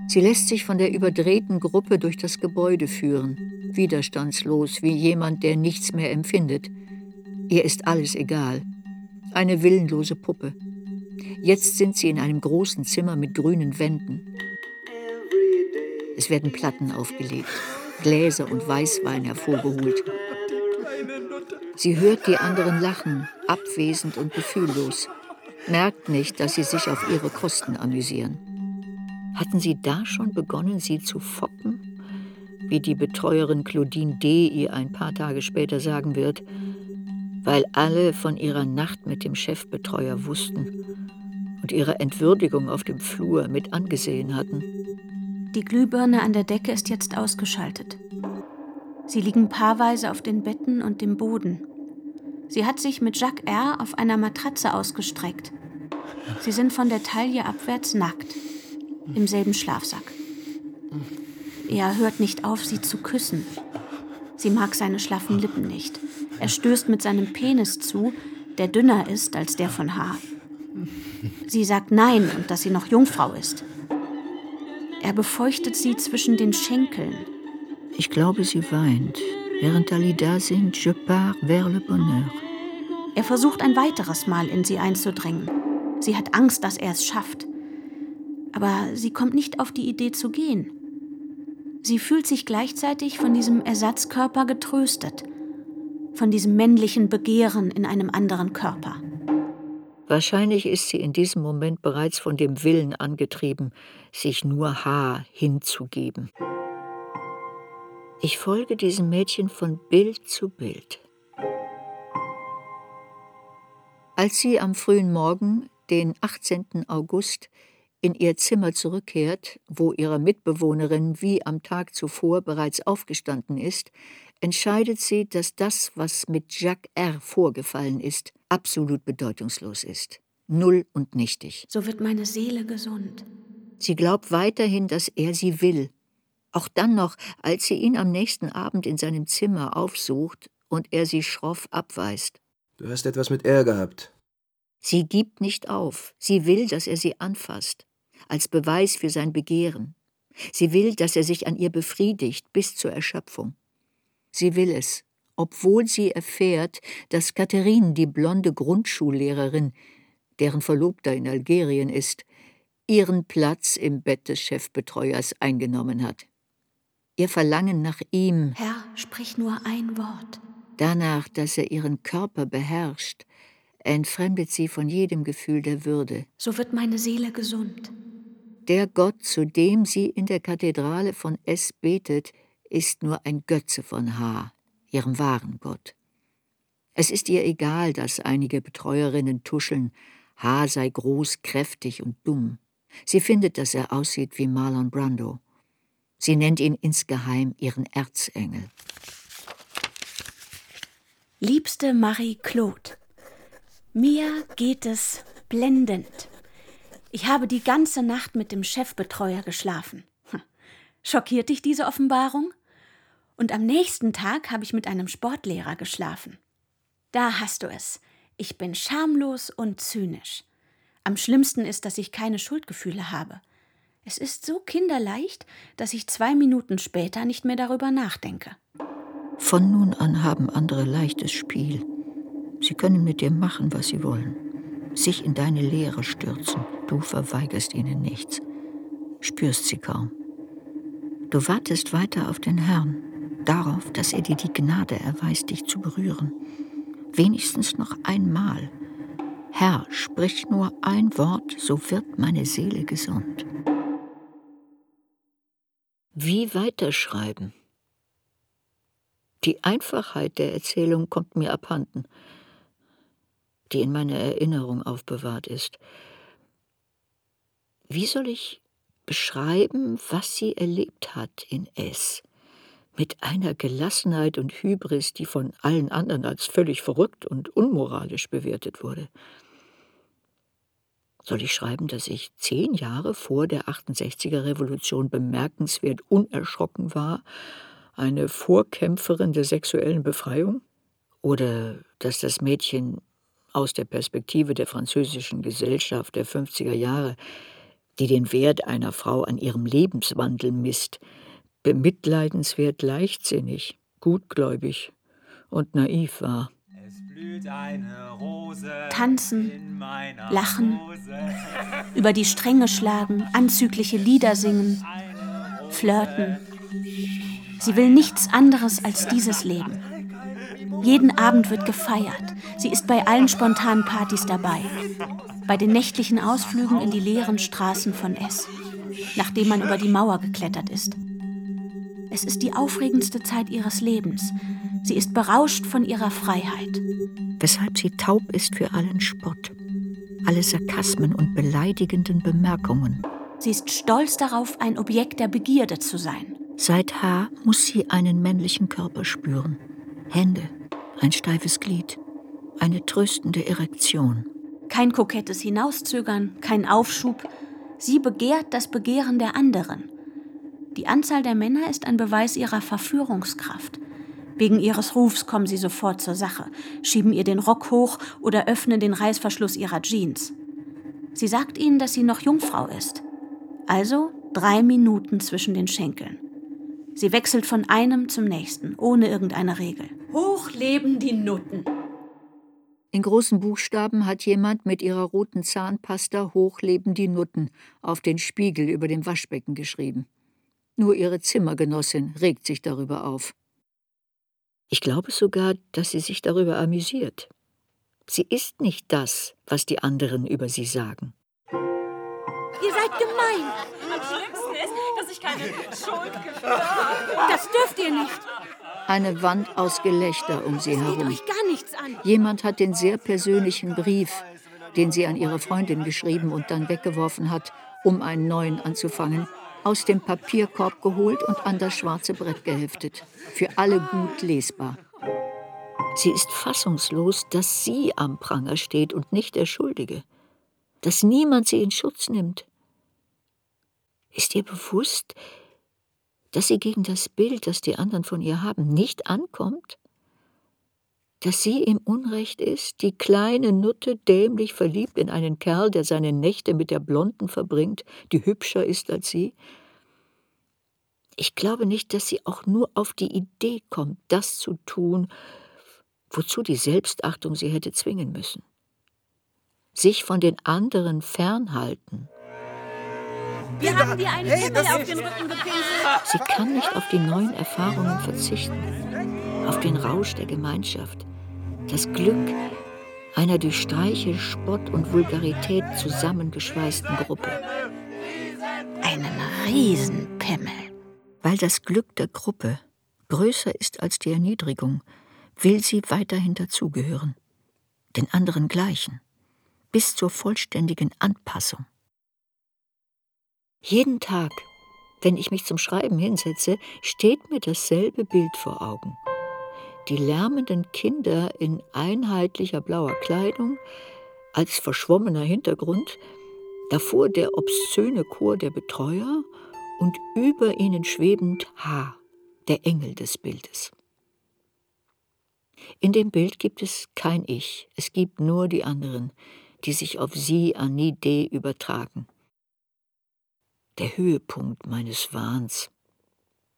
B: Sie lässt sich von der überdrehten Gruppe durch das Gebäude führen, widerstandslos wie jemand, der nichts mehr empfindet. Ihr ist alles egal. Eine willenlose Puppe. Jetzt sind sie in einem großen Zimmer mit grünen Wänden. Es werden Platten aufgelegt. Gläser und Weißwein hervorgeholt. Sie hört die anderen lachen, abwesend und gefühllos, merkt nicht, dass sie sich auf ihre Kosten amüsieren. Hatten sie da schon begonnen, sie zu foppen? Wie die Betreuerin Claudine D. ihr ein paar Tage später sagen wird, weil alle von ihrer Nacht mit dem Chefbetreuer wussten und ihre Entwürdigung auf dem Flur mit angesehen hatten.
D: Die Glühbirne an der Decke ist jetzt ausgeschaltet. Sie liegen paarweise auf den Betten und dem Boden. Sie hat sich mit Jacques R. auf einer Matratze ausgestreckt. Sie sind von der Taille abwärts nackt, im selben Schlafsack. Er hört nicht auf, sie zu küssen. Sie mag seine schlaffen Lippen nicht. Er stößt mit seinem Penis zu, der dünner ist als der von H. Sie sagt Nein und dass sie noch Jungfrau ist. Er befeuchtet sie zwischen den Schenkeln.
B: Ich glaube, sie weint, während Dalida singt Je pars vers le bonheur.
D: Er versucht ein weiteres Mal in sie einzudringen. Sie hat Angst, dass er es schafft. Aber sie kommt nicht auf die Idee zu gehen. Sie fühlt sich gleichzeitig von diesem Ersatzkörper getröstet, von diesem männlichen Begehren in einem anderen Körper.
B: Wahrscheinlich ist sie in diesem Moment bereits von dem Willen angetrieben, sich nur H hinzugeben. Ich folge diesem Mädchen von Bild zu Bild. Als sie am frühen Morgen, den 18. August, in ihr Zimmer zurückkehrt, wo ihre Mitbewohnerin wie am Tag zuvor bereits aufgestanden ist, entscheidet sie, dass das, was mit Jacques R. vorgefallen ist, absolut bedeutungslos ist. Null und nichtig.
D: So wird meine Seele gesund.
B: Sie glaubt weiterhin, dass er sie will. Auch dann noch, als sie ihn am nächsten Abend in seinem Zimmer aufsucht und er sie schroff abweist.
G: Du hast etwas mit er gehabt.
B: Sie gibt nicht auf. Sie will, dass er sie anfasst, als Beweis für sein Begehren. Sie will, dass er sich an ihr befriedigt bis zur Erschöpfung. Sie will es, obwohl sie erfährt, dass Katharine, die blonde Grundschullehrerin, deren Verlobter in Algerien ist, ihren Platz im Bett des Chefbetreuers eingenommen hat. Ihr Verlangen nach ihm,
D: Herr, sprich nur ein Wort.
B: danach, dass er ihren Körper beherrscht, entfremdet sie von jedem Gefühl der Würde.
D: So wird meine Seele gesund.
B: Der Gott, zu dem sie in der Kathedrale von S betet, ist nur ein Götze von H, ihrem wahren Gott. Es ist ihr egal, dass einige Betreuerinnen tuscheln, H sei groß, kräftig und dumm. Sie findet, dass er aussieht wie Marlon Brando. Sie nennt ihn insgeheim ihren Erzengel.
D: Liebste Marie-Claude, mir geht es blendend. Ich habe die ganze Nacht mit dem Chefbetreuer geschlafen. Schockiert dich diese Offenbarung? Und am nächsten Tag habe ich mit einem Sportlehrer geschlafen. Da hast du es. Ich bin schamlos und zynisch. Am schlimmsten ist, dass ich keine Schuldgefühle habe. Es ist so kinderleicht, dass ich zwei Minuten später nicht mehr darüber nachdenke.
B: Von nun an haben andere leichtes Spiel. Sie können mit dir machen, was sie wollen. Sich in deine Leere stürzen. Du verweigerst ihnen nichts. Spürst sie kaum. Du wartest weiter auf den Herrn, darauf, dass er dir die Gnade erweist, dich zu berühren. Wenigstens noch einmal. Herr, sprich nur ein Wort, so wird meine Seele gesund. Wie weiterschreiben? Die Einfachheit der Erzählung kommt mir abhanden, die in meiner Erinnerung aufbewahrt ist. Wie soll ich beschreiben, was sie erlebt hat in S? Mit einer Gelassenheit und Hybris, die von allen anderen als völlig verrückt und unmoralisch bewertet wurde. Soll ich schreiben, dass ich zehn Jahre vor der 68er Revolution bemerkenswert unerschrocken war, eine Vorkämpferin der sexuellen Befreiung? Oder dass das Mädchen aus der Perspektive der französischen Gesellschaft der 50er Jahre, die den Wert einer Frau an ihrem Lebenswandel misst, bemitleidenswert leichtsinnig, gutgläubig und naiv war.
D: Tanzen, lachen, [LAUGHS] über die Stränge schlagen, anzügliche Lieder singen, flirten. Sie will nichts anderes als dieses Leben. Jeden Abend wird gefeiert. Sie ist bei allen spontanen Partys dabei. Bei den nächtlichen Ausflügen in die leeren Straßen von S, nachdem man über die Mauer geklettert ist. Es ist die aufregendste Zeit ihres Lebens. Sie ist berauscht von ihrer Freiheit.
B: Weshalb sie taub ist für allen Spott, alle Sarkasmen und beleidigenden Bemerkungen.
D: Sie ist stolz darauf, ein Objekt der Begierde zu sein.
B: Seit H muss sie einen männlichen Körper spüren. Hände, ein steifes Glied, Eine tröstende Erektion.
D: Kein kokettes Hinauszögern, kein Aufschub. Sie begehrt das Begehren der anderen. Die Anzahl der Männer ist ein Beweis ihrer Verführungskraft. Wegen ihres Rufs kommen sie sofort zur Sache, schieben ihr den Rock hoch oder öffnen den Reißverschluss ihrer Jeans. Sie sagt ihnen, dass sie noch Jungfrau ist. Also drei Minuten zwischen den Schenkeln. Sie wechselt von einem zum nächsten, ohne irgendeine Regel.
H: Hoch leben die Nutten.
B: In großen Buchstaben hat jemand mit ihrer roten Zahnpasta Hoch leben die Nutten auf den Spiegel über dem Waschbecken geschrieben. Nur ihre Zimmergenossin regt sich darüber auf. Ich glaube sogar, dass sie sich darüber amüsiert. Sie ist nicht das, was die anderen über sie sagen.
H: Seid gemein. Am schlimmsten ist, dass ich keine Schuldgefühle habe.
D: Das dürft ihr nicht.
B: Eine Wand aus Gelächter um sie
D: Geht
B: herum.
D: euch gar nichts an.
B: Jemand hat den sehr persönlichen Brief, den sie an ihre Freundin geschrieben und dann weggeworfen hat, um einen neuen anzufangen, aus dem Papierkorb geholt und an das schwarze Brett geheftet. Für alle gut lesbar. Sie ist fassungslos, dass sie am Pranger steht und nicht der Schuldige. Dass niemand sie in Schutz nimmt. Ist ihr bewusst, dass sie gegen das Bild, das die anderen von ihr haben, nicht ankommt? Dass sie im Unrecht ist, die kleine Nutte dämlich verliebt in einen Kerl, der seine Nächte mit der Blonden verbringt, die hübscher ist als sie? Ich glaube nicht, dass sie auch nur auf die Idee kommt, das zu tun, wozu die Selbstachtung sie hätte zwingen müssen. Sich von den anderen fernhalten.
H: Wir haben dir einen Himmel auf den Rücken gepinselt.
B: Sie kann nicht auf die neuen Erfahrungen verzichten, auf den Rausch der Gemeinschaft, das Glück einer durch Streiche, Spott und Vulgarität zusammengeschweißten Gruppe.
D: Einen Riesenpimmel.
B: Weil das Glück der Gruppe größer ist als die Erniedrigung, will sie weiterhin dazugehören, den anderen gleichen, bis zur vollständigen Anpassung. Jeden Tag, wenn ich mich zum Schreiben hinsetze, steht mir dasselbe Bild vor Augen. Die lärmenden Kinder in einheitlicher blauer Kleidung, als verschwommener Hintergrund, davor der obszöne Chor der Betreuer und über ihnen schwebend H, der Engel des Bildes. In dem Bild gibt es kein Ich, es gibt nur die anderen, die sich auf sie Annie D. übertragen. Der Höhepunkt meines Wahns.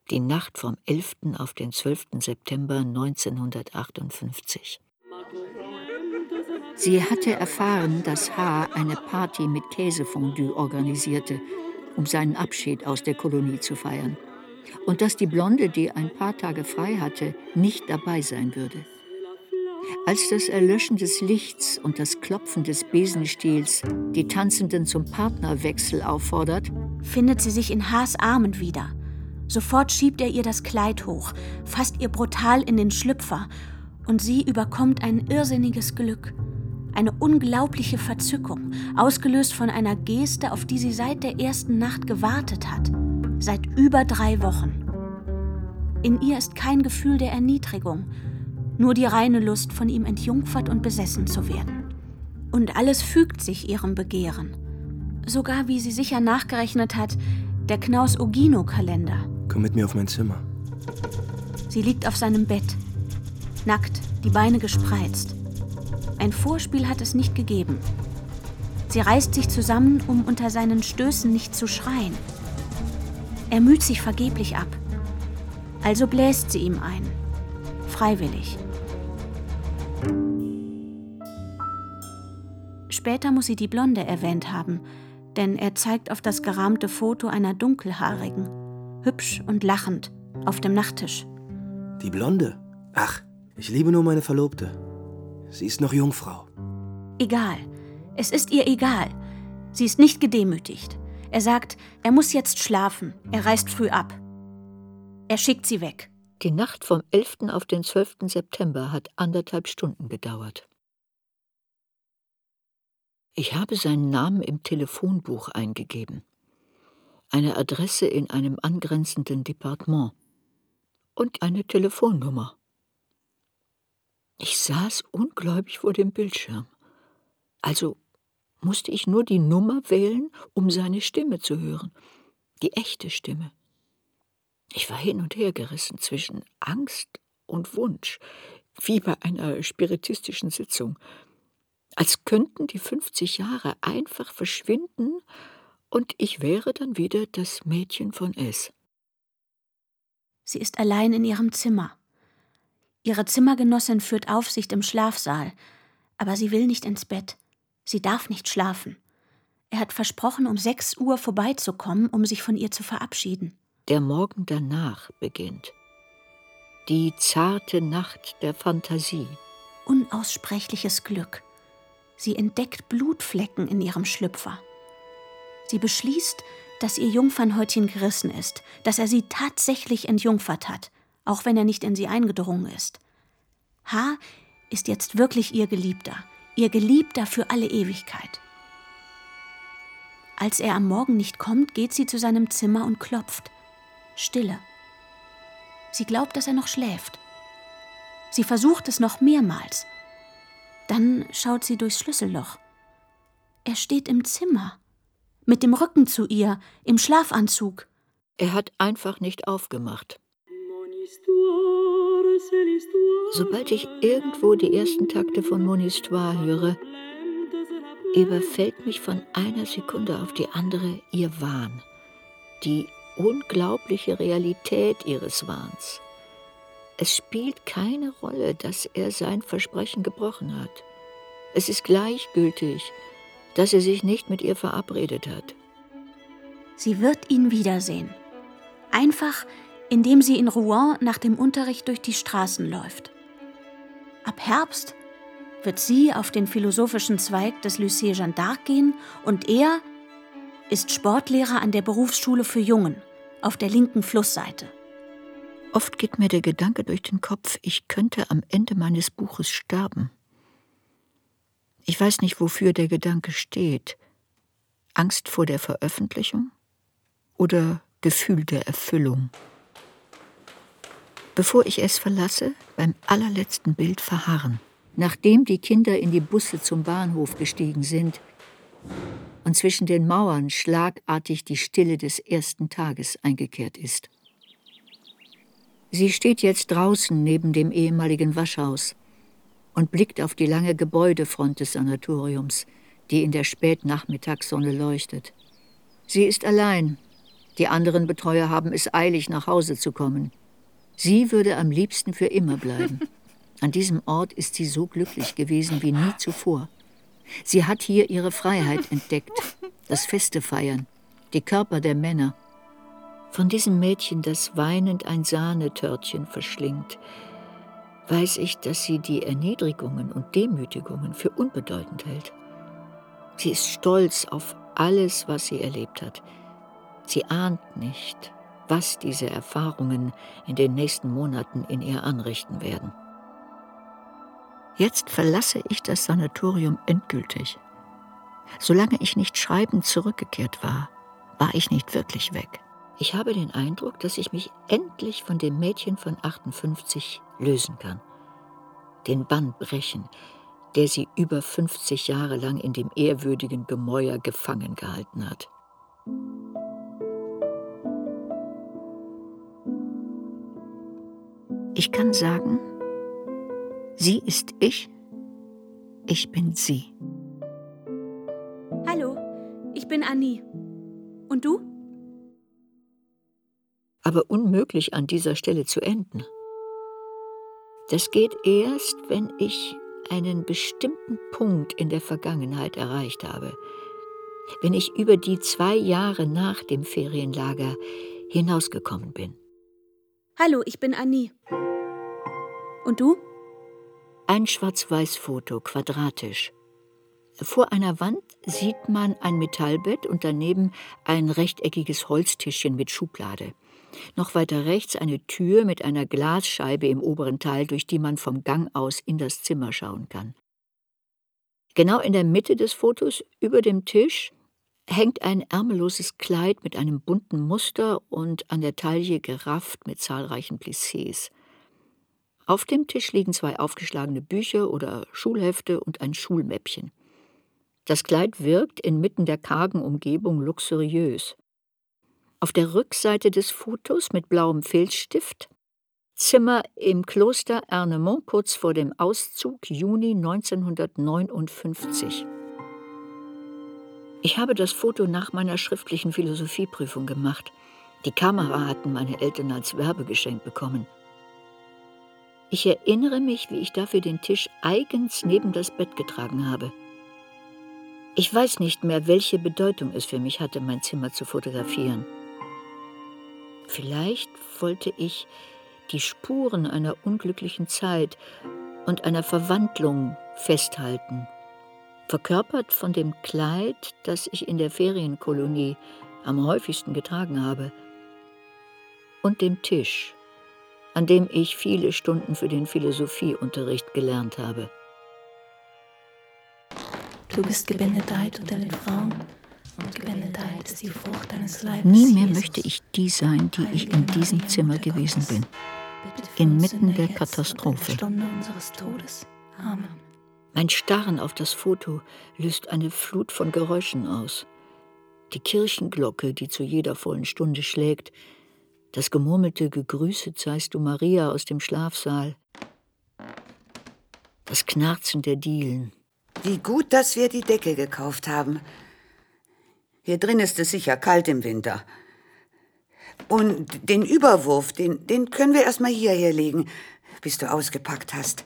B: Die Nacht vom 11. auf den 12. September 1958. Sie hatte erfahren, dass H. eine Party mit Käsefondue organisierte, um seinen Abschied aus der Kolonie zu feiern. Und dass die Blonde, die ein paar Tage frei hatte, nicht dabei sein würde. Als das Erlöschen des Lichts und das Klopfen des Besenstiels die Tanzenden zum Partnerwechsel auffordert,
D: findet sie sich in Haas Armen wieder. Sofort schiebt er ihr das Kleid hoch, fasst ihr brutal in den Schlüpfer und sie überkommt ein irrsinniges Glück. Eine unglaubliche Verzückung, ausgelöst von einer Geste, auf die sie seit der ersten Nacht gewartet hat. Seit über drei Wochen. In ihr ist kein Gefühl der Erniedrigung, nur die reine Lust, von ihm entjungfert und besessen zu werden. Und alles fügt sich ihrem Begehren. Sogar, wie sie sicher nachgerechnet hat, der Knaus-Ogino-Kalender.
G: Komm mit mir auf mein Zimmer.
D: Sie liegt auf seinem Bett, nackt, die Beine gespreizt. Ein Vorspiel hat es nicht gegeben. Sie reißt sich zusammen, um unter seinen Stößen nicht zu schreien. Er müht sich vergeblich ab. Also bläst sie ihm ein. Freiwillig. Später muss sie die Blonde erwähnt haben, denn er zeigt auf das gerahmte Foto einer Dunkelhaarigen, hübsch und lachend, auf dem Nachttisch.
G: Die Blonde? Ach, ich liebe nur meine Verlobte. Sie ist noch Jungfrau.
D: Egal. Es ist ihr egal. Sie ist nicht gedemütigt. Er sagt, er muss jetzt schlafen. Er reist früh ab. Er schickt sie weg.
B: Die Nacht vom 11. auf den 12. September hat anderthalb Stunden gedauert. Ich habe seinen Namen im Telefonbuch eingegeben, eine Adresse in einem angrenzenden Departement und eine Telefonnummer. Ich saß ungläubig vor dem Bildschirm. Also musste ich nur die Nummer wählen, um seine Stimme zu hören. Die echte Stimme. Ich war hin und her gerissen zwischen Angst und Wunsch, wie bei einer spiritistischen Sitzung. Als könnten die 50 Jahre einfach verschwinden und ich wäre dann wieder das Mädchen von S.
D: Sie ist allein in ihrem Zimmer. Ihre Zimmergenossin führt Aufsicht im Schlafsaal, aber sie will nicht ins Bett. Sie darf nicht schlafen. Er hat versprochen, um sechs Uhr vorbeizukommen, um sich von ihr zu verabschieden.
B: Der Morgen danach beginnt. Die zarte Nacht der Fantasie.
D: Unaussprechliches Glück. Sie entdeckt Blutflecken in ihrem Schlüpfer. Sie beschließt, dass ihr Jungfernhäutchen gerissen ist, dass er sie tatsächlich entjungfert hat, auch wenn er nicht in sie eingedrungen ist. H ist jetzt wirklich ihr Geliebter, ihr Geliebter für alle Ewigkeit. Als er am Morgen nicht kommt, geht sie zu seinem Zimmer und klopft. Stille. Sie glaubt, dass er noch schläft. Sie versucht es noch mehrmals. Dann schaut sie durchs Schlüsselloch. Er steht im Zimmer, mit dem Rücken zu ihr, im Schlafanzug.
B: Er hat einfach nicht aufgemacht. Sobald ich irgendwo die ersten Takte von Mon Histoire höre, überfällt mich von einer Sekunde auf die andere ihr Wahn, die unglaubliche Realität ihres Wahns. Es spielt keine Rolle, dass er sein Versprechen gebrochen hat. Es ist gleichgültig, dass er sich nicht mit ihr verabredet hat.
D: Sie wird ihn wiedersehen. Einfach, indem sie in Rouen nach dem Unterricht durch die Straßen läuft. Ab Herbst wird sie auf den philosophischen Zweig des Lycée Jeanne d'Arc gehen und er ist Sportlehrer an der Berufsschule für Jungen auf der linken Flussseite.
B: Oft geht mir der Gedanke durch den Kopf, ich könnte am Ende meines Buches sterben. Ich weiß nicht, wofür der Gedanke steht. Angst vor der Veröffentlichung oder Gefühl der Erfüllung. Bevor ich es verlasse, beim allerletzten Bild verharren. Nachdem die Kinder in die Busse zum Bahnhof gestiegen sind und zwischen den Mauern schlagartig die Stille des ersten Tages eingekehrt ist. Sie steht jetzt draußen neben dem ehemaligen Waschhaus und blickt auf die lange Gebäudefront des Sanatoriums, die in der Spätnachmittagssonne leuchtet. Sie ist allein. Die anderen Betreuer haben es eilig, nach Hause zu kommen. Sie würde am liebsten für immer bleiben. [LAUGHS] An diesem Ort ist sie so glücklich gewesen wie nie zuvor. Sie hat hier ihre Freiheit entdeckt, das Feste feiern, die Körper der Männer. Von diesem Mädchen, das weinend ein Sahnetörtchen verschlingt, weiß ich, dass sie die Erniedrigungen und Demütigungen für unbedeutend hält. Sie ist stolz auf alles, was sie erlebt hat. Sie ahnt nicht, was diese Erfahrungen in den nächsten Monaten in ihr anrichten werden. Jetzt verlasse ich das Sanatorium endgültig. Solange ich nicht schreibend zurückgekehrt war, war ich nicht wirklich weg. Ich habe den Eindruck, dass ich mich endlich von dem Mädchen von 58 lösen kann. Den Bann brechen, der sie über 50 Jahre lang in dem ehrwürdigen Gemäuer gefangen gehalten hat. Ich kann sagen, sie ist ich, ich bin sie.
D: Hallo, ich bin Annie. Und du?
B: Aber unmöglich an dieser Stelle zu enden. Das geht erst, wenn ich einen bestimmten Punkt in der Vergangenheit erreicht habe, wenn ich über die zwei Jahre nach dem Ferienlager hinausgekommen bin.
D: Hallo, ich bin Annie. Und du?
B: Ein Schwarz-Weiß-Foto, quadratisch. Vor einer Wand sieht man ein Metallbett und daneben ein rechteckiges Holztischchen mit Schublade. Noch weiter rechts eine Tür mit einer Glasscheibe im oberen Teil, durch die man vom Gang aus in das Zimmer schauen kann. Genau in der Mitte des Fotos, über dem Tisch, hängt ein ärmelloses Kleid mit einem bunten Muster und an der Taille gerafft mit zahlreichen Plissés. Auf dem Tisch liegen zwei aufgeschlagene Bücher oder Schulhefte und ein Schulmäppchen. Das Kleid wirkt inmitten der kargen Umgebung luxuriös. Auf der Rückseite des Fotos mit blauem Filzstift Zimmer im Kloster Ernemont kurz vor dem Auszug Juni 1959. Ich habe das Foto nach meiner schriftlichen Philosophieprüfung gemacht. Die Kamera hatten meine Eltern als Werbegeschenk bekommen. Ich erinnere mich, wie ich dafür den Tisch eigens neben das Bett getragen habe. Ich weiß nicht mehr, welche Bedeutung es für mich hatte, mein Zimmer zu fotografieren. Vielleicht wollte ich die Spuren einer unglücklichen Zeit und einer Verwandlung festhalten, verkörpert von dem Kleid, das ich in der Ferienkolonie am häufigsten getragen habe, und dem Tisch, an dem ich viele Stunden für den Philosophieunterricht gelernt habe.
E: Du bist gebenedeit unter den Frauen und gebenedeit ist die Frucht deines Leibes.
B: Nie mehr möchte ich die sein, die ich in diesem Zimmer gewesen bin inmitten der Katastrophe. Mein Starren auf das Foto löst eine Flut von Geräuschen aus. Die Kirchenglocke, die zu jeder vollen Stunde schlägt, das gemurmelte Gegrüßet seist du Maria aus dem Schlafsaal, das Knarzen der Dielen.
I: Wie gut, dass wir die Decke gekauft haben. Hier drin ist es sicher kalt im Winter. Und den Überwurf, den, den können wir erstmal hierher legen, bis du ausgepackt hast.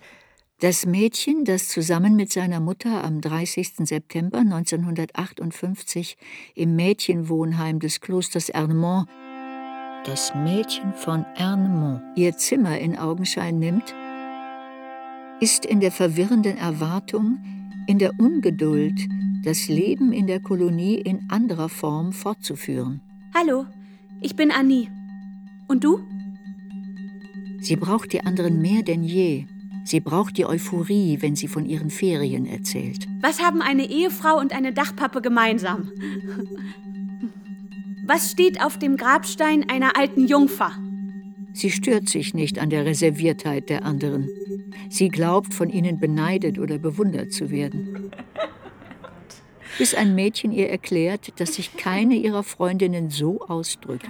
B: Das Mädchen, das zusammen mit seiner Mutter am 30. September 1958 im Mädchenwohnheim des Klosters Ernemont, das Mädchen von Ernemont, ihr Zimmer in Augenschein nimmt, ist in der verwirrenden Erwartung, in der Ungeduld, das Leben in der Kolonie in anderer Form fortzuführen.
D: Hallo, ich bin Annie. Und du?
B: Sie braucht die anderen mehr denn je. Sie braucht die Euphorie, wenn sie von ihren Ferien erzählt.
D: Was haben eine Ehefrau und eine Dachpappe gemeinsam? Was steht auf dem Grabstein einer alten Jungfer?
B: Sie stört sich nicht an der Reserviertheit der anderen. Sie glaubt, von ihnen beneidet oder bewundert zu werden bis ein Mädchen ihr erklärt, dass sich keine ihrer Freundinnen so ausdrückt.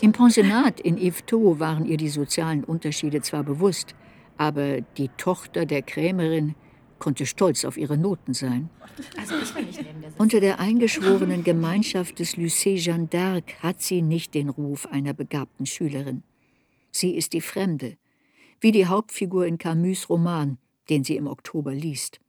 B: Im Pensionat in Yvetot waren ihr die sozialen Unterschiede zwar bewusst, aber die Tochter der Krämerin konnte stolz auf ihre Noten sein. Also Unter der eingeschworenen Gemeinschaft des Lycée Jeanne d'Arc hat sie nicht den Ruf einer begabten Schülerin. Sie ist die Fremde, wie die Hauptfigur in Camus' Roman, den sie im Oktober liest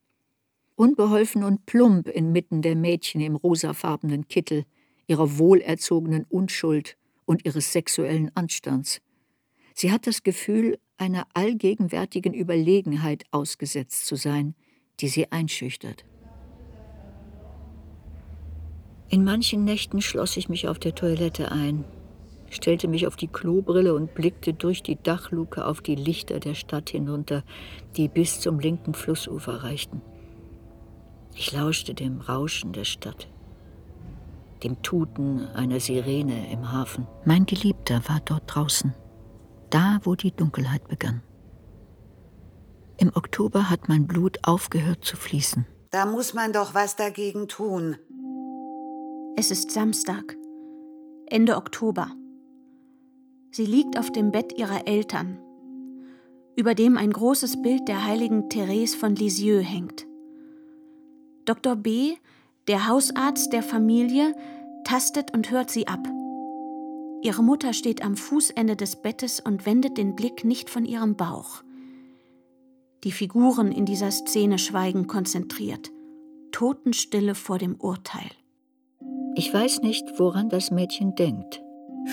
B: unbeholfen und plump inmitten der Mädchen im rosafarbenen Kittel, ihrer wohlerzogenen Unschuld und ihres sexuellen Anstands. Sie hat das Gefühl, einer allgegenwärtigen Überlegenheit ausgesetzt zu sein, die sie einschüchtert. In manchen Nächten schloss ich mich auf der Toilette ein, stellte mich auf die Klobrille und blickte durch die Dachluke auf die Lichter der Stadt hinunter, die bis zum linken Flussufer reichten. Ich lauschte dem Rauschen der Stadt, dem Tuten einer Sirene im Hafen. Mein Geliebter war dort draußen, da wo die Dunkelheit begann. Im Oktober hat mein Blut aufgehört zu fließen.
I: Da muss man doch was dagegen tun.
D: Es ist Samstag, Ende Oktober. Sie liegt auf dem Bett ihrer Eltern, über dem ein großes Bild der heiligen Therese von Lisieux hängt. Dr. B., der Hausarzt der Familie, tastet und hört sie ab. Ihre Mutter steht am Fußende des Bettes und wendet den Blick nicht von ihrem Bauch. Die Figuren in dieser Szene schweigen konzentriert. Totenstille vor dem Urteil.
B: Ich weiß nicht, woran das Mädchen denkt.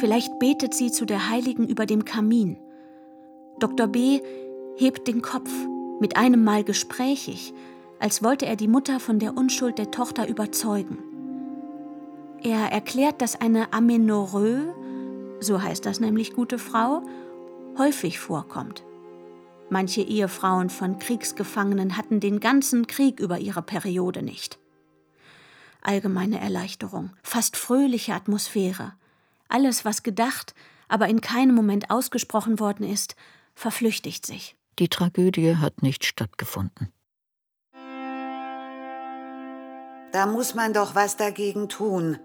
D: Vielleicht betet sie zu der Heiligen über dem Kamin. Dr. B. hebt den Kopf, mit einem Mal gesprächig, als wollte er die Mutter von der Unschuld der Tochter überzeugen. Er erklärt, dass eine Amenorrhoe, so heißt das nämlich gute Frau, häufig vorkommt. Manche Ehefrauen von Kriegsgefangenen hatten den ganzen Krieg über ihre Periode nicht. Allgemeine Erleichterung, fast fröhliche Atmosphäre. Alles, was gedacht, aber in keinem Moment ausgesprochen worden ist, verflüchtigt sich.
B: Die Tragödie hat nicht stattgefunden.
I: Da muss man doch was dagegen tun.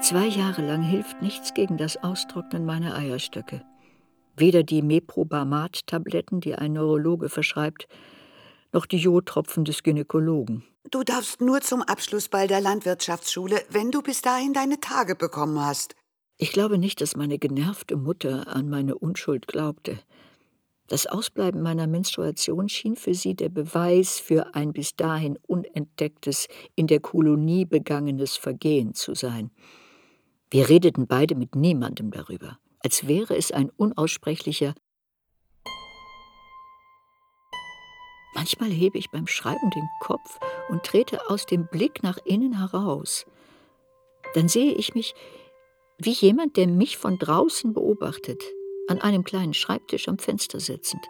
B: Zwei Jahre lang hilft nichts gegen das Austrocknen meiner Eierstöcke. Weder die Meprobamat-Tabletten, die ein Neurologe verschreibt, noch die Jodtropfen des Gynäkologen.
I: Du darfst nur zum Abschlussball der Landwirtschaftsschule, wenn du bis dahin deine Tage bekommen hast.
B: Ich glaube nicht, dass meine genervte Mutter an meine Unschuld glaubte. Das Ausbleiben meiner Menstruation schien für sie der Beweis für ein bis dahin unentdecktes, in der Kolonie begangenes Vergehen zu sein. Wir redeten beide mit niemandem darüber, als wäre es ein unaussprechlicher Manchmal hebe ich beim Schreiben den Kopf und trete aus dem Blick nach innen heraus. Dann sehe ich mich wie jemand, der mich von draußen beobachtet, an einem kleinen Schreibtisch am Fenster sitzend.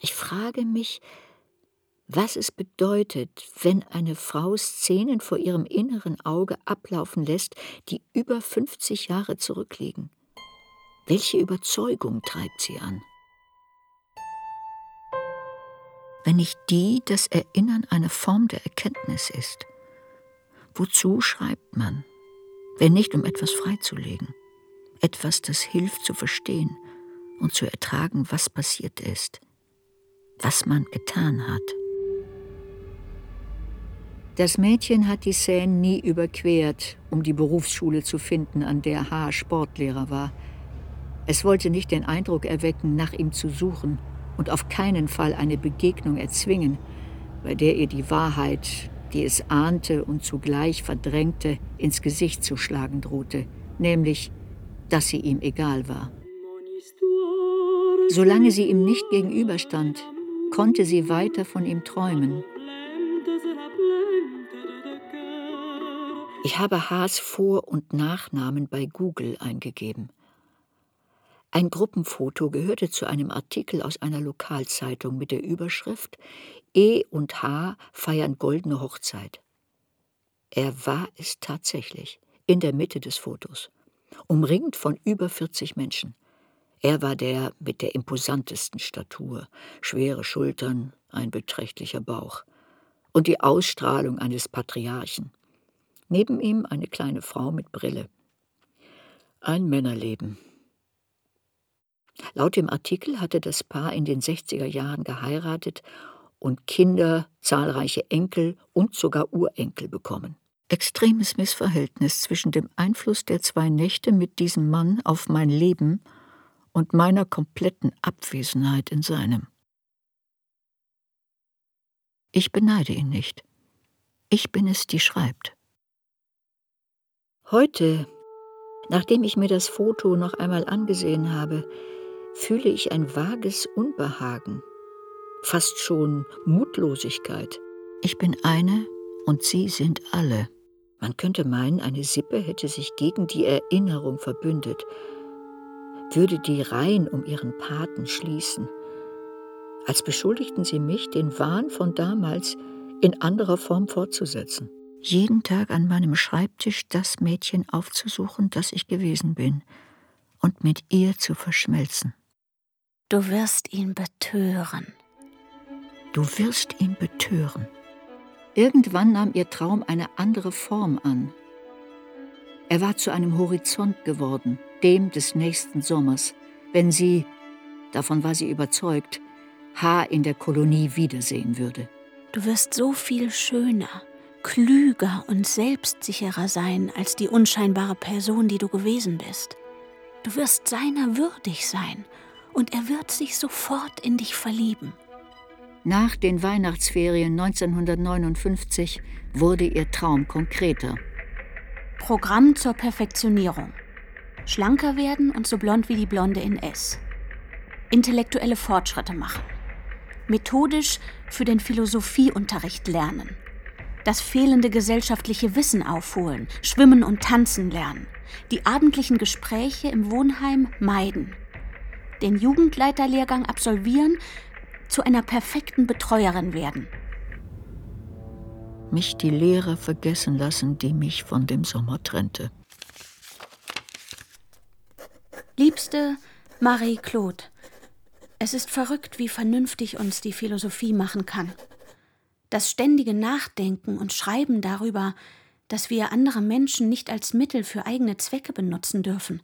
B: Ich frage mich, was es bedeutet, wenn eine Frau Szenen vor ihrem inneren Auge ablaufen lässt, die über 50 Jahre zurückliegen. Welche Überzeugung treibt sie an? Wenn nicht die das Erinnern eine Form der Erkenntnis ist? Wozu schreibt man, wenn nicht um etwas freizulegen? etwas, das hilft zu verstehen und zu ertragen, was passiert ist, was man getan hat. Das Mädchen hat die Seine nie überquert, um die Berufsschule zu finden, an der H. Sportlehrer war. Es wollte nicht den Eindruck erwecken, nach ihm zu suchen und auf keinen Fall eine Begegnung erzwingen, bei der ihr die Wahrheit, die es ahnte und zugleich verdrängte, ins Gesicht zu schlagen drohte, nämlich dass sie ihm egal war. Solange sie ihm nicht gegenüberstand, konnte sie weiter von ihm träumen. Ich habe Haas Vor- und Nachnamen bei Google eingegeben. Ein Gruppenfoto gehörte zu einem Artikel aus einer Lokalzeitung mit der Überschrift E und H feiern goldene Hochzeit. Er war es tatsächlich, in der Mitte des Fotos umringt von über 40 Menschen. Er war der mit der imposantesten Statur, schwere Schultern, ein beträchtlicher Bauch und die Ausstrahlung eines Patriarchen. Neben ihm eine kleine Frau mit Brille. Ein Männerleben. Laut dem Artikel hatte das Paar in den 60er Jahren geheiratet und Kinder, zahlreiche Enkel und sogar Urenkel bekommen extremes Missverhältnis zwischen dem Einfluss der zwei Nächte mit diesem Mann auf mein Leben und meiner kompletten Abwesenheit in seinem. Ich beneide ihn nicht. Ich bin es, die schreibt. Heute, nachdem ich mir das Foto noch einmal angesehen habe, fühle ich ein vages Unbehagen, fast schon Mutlosigkeit. Ich bin eine und Sie sind alle. Man könnte meinen, eine Sippe hätte sich gegen die Erinnerung verbündet, würde die Reihen um ihren Paten schließen. Als beschuldigten sie mich, den Wahn von damals in anderer Form fortzusetzen. Jeden Tag an meinem Schreibtisch das Mädchen aufzusuchen, das ich gewesen bin, und mit ihr zu verschmelzen.
D: Du wirst ihn betören.
B: Du wirst ihn betören. Irgendwann nahm ihr Traum eine andere Form an. Er war zu einem Horizont geworden, dem des nächsten Sommers, wenn sie, davon war sie überzeugt, H. in der Kolonie wiedersehen würde.
D: Du wirst so viel schöner, klüger und selbstsicherer sein als die unscheinbare Person, die du gewesen bist. Du wirst seiner würdig sein und er wird sich sofort in dich verlieben.
B: Nach den Weihnachtsferien 1959 wurde ihr Traum konkreter.
D: Programm zur Perfektionierung. Schlanker werden und so blond wie die Blonde in S. Intellektuelle Fortschritte machen. Methodisch für den Philosophieunterricht lernen. Das fehlende gesellschaftliche Wissen aufholen, schwimmen und tanzen lernen. Die abendlichen Gespräche im Wohnheim meiden. Den Jugendleiterlehrgang absolvieren zu einer perfekten Betreuerin werden.
B: Mich die Lehrer vergessen lassen, die mich von dem Sommer trennte.
D: Liebste Marie-Claude, es ist verrückt, wie vernünftig uns die Philosophie machen kann. Das ständige Nachdenken und Schreiben darüber, dass wir andere Menschen nicht als Mittel für eigene Zwecke benutzen dürfen,